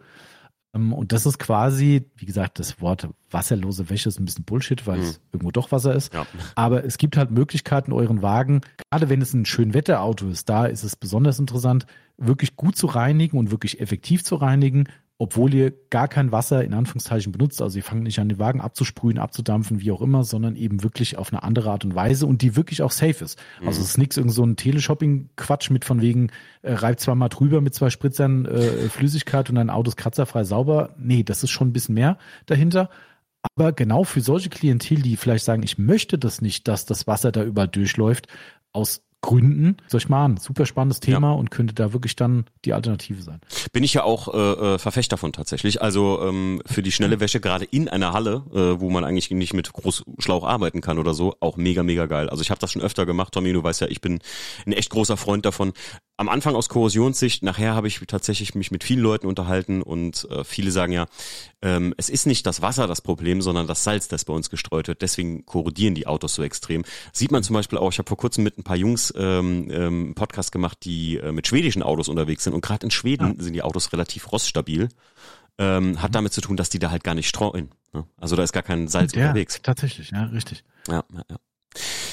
und das ist quasi, wie gesagt, das Wort wasserlose Wäsche ist ein bisschen Bullshit, weil mhm. es irgendwo doch Wasser ist. Ja. Aber es gibt halt Möglichkeiten, euren Wagen, gerade wenn es ein schön Wetterauto ist, da ist es besonders interessant, wirklich gut zu reinigen und wirklich effektiv zu reinigen obwohl ihr gar kein Wasser in Anführungszeichen benutzt. Also ihr fangt nicht an, den Wagen abzusprühen, abzudampfen, wie auch immer, sondern eben wirklich auf eine andere Art und Weise und die wirklich auch safe ist. Mhm. Also es ist nichts irgend so ein Teleshopping-Quatsch mit von wegen, äh, reibt zweimal drüber mit zwei Spritzern äh, Flüssigkeit und dein Auto ist kratzerfrei sauber. Nee, das ist schon ein bisschen mehr dahinter. Aber genau für solche Klientel, die vielleicht sagen, ich möchte das nicht, dass das Wasser da überall durchläuft, aus Gründen. Soll ich mal an? Super spannendes Thema ja. und könnte da wirklich dann die Alternative sein. Bin ich ja auch äh, äh, Verfechter von tatsächlich. Also ähm, für die schnelle Wäsche gerade in einer Halle, äh, wo man eigentlich nicht mit Großschlauch arbeiten kann oder so, auch mega, mega geil. Also ich habe das schon öfter gemacht, Tommy, du weißt ja, ich bin ein echt großer Freund davon. Am Anfang aus Korrosionssicht, nachher habe ich tatsächlich mich mit vielen Leuten unterhalten und äh, viele sagen ja, ähm, es ist nicht das Wasser das Problem, sondern das Salz, das bei uns gestreut wird. Deswegen korrodieren die Autos so extrem. Sieht man zum Beispiel auch, ich habe vor kurzem mit ein paar Jungs ähm, ähm, Podcast gemacht, die äh, mit schwedischen Autos unterwegs sind. Und gerade in Schweden ja. sind die Autos relativ roststabil. Ähm, hat mhm. damit zu tun, dass die da halt gar nicht streuen. Ne? Also da ist gar kein Salz ja, unterwegs. Tatsächlich, ja, richtig. Ja, ja, ja.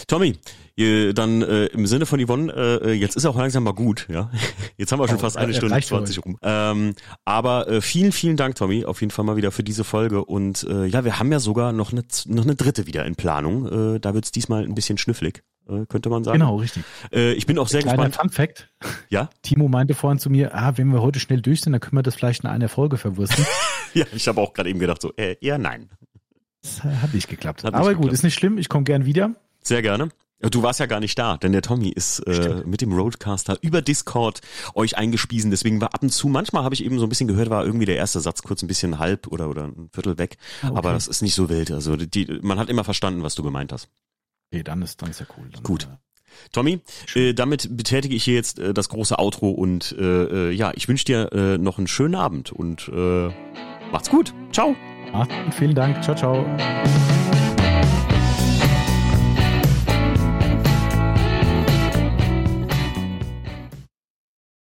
Tommy, dann äh, im Sinne von Yvonne, äh, jetzt ist auch langsam mal gut, ja. [LAUGHS] Jetzt haben wir schon oh, fast eine Stunde 20 rum. Ähm, aber äh, vielen, vielen Dank, Tommy, auf jeden Fall mal wieder für diese Folge. Und äh, ja, wir haben ja sogar noch eine, noch eine dritte wieder in Planung. Äh, da wird's diesmal ein bisschen schnüfflig, äh, könnte man sagen. Genau, richtig. Äh, ich bin auch sehr Kleiner gespannt. Fun Fact. Ja? Timo meinte vorhin zu mir, ah, wenn wir heute schnell durch sind, dann können wir das vielleicht in einer Folge verwursten. [LAUGHS] ja, ich habe auch gerade eben gedacht, so, äh, eher nein. Das hat nicht geklappt. Hat Aber nicht gut, geklappt. ist nicht schlimm, ich komme gern wieder. Sehr gerne. Du warst ja gar nicht da, denn der Tommy ist äh, mit dem Roadcaster über Discord euch eingespiesen. Deswegen war ab und zu, manchmal habe ich eben so ein bisschen gehört, war irgendwie der erste Satz kurz ein bisschen halb oder oder ein Viertel weg. Ah, okay. Aber das ist nicht so wild. Also die, man hat immer verstanden, was du gemeint hast. Okay, dann ist dann ist ja cool. Dann, Gut. Äh, Tommy, äh, damit betätige ich hier jetzt äh, das große Outro und äh, äh, ja, ich wünsche dir äh, noch einen schönen Abend und macht's gut. Ciao. Macht's gut, vielen Dank. Ciao, ciao.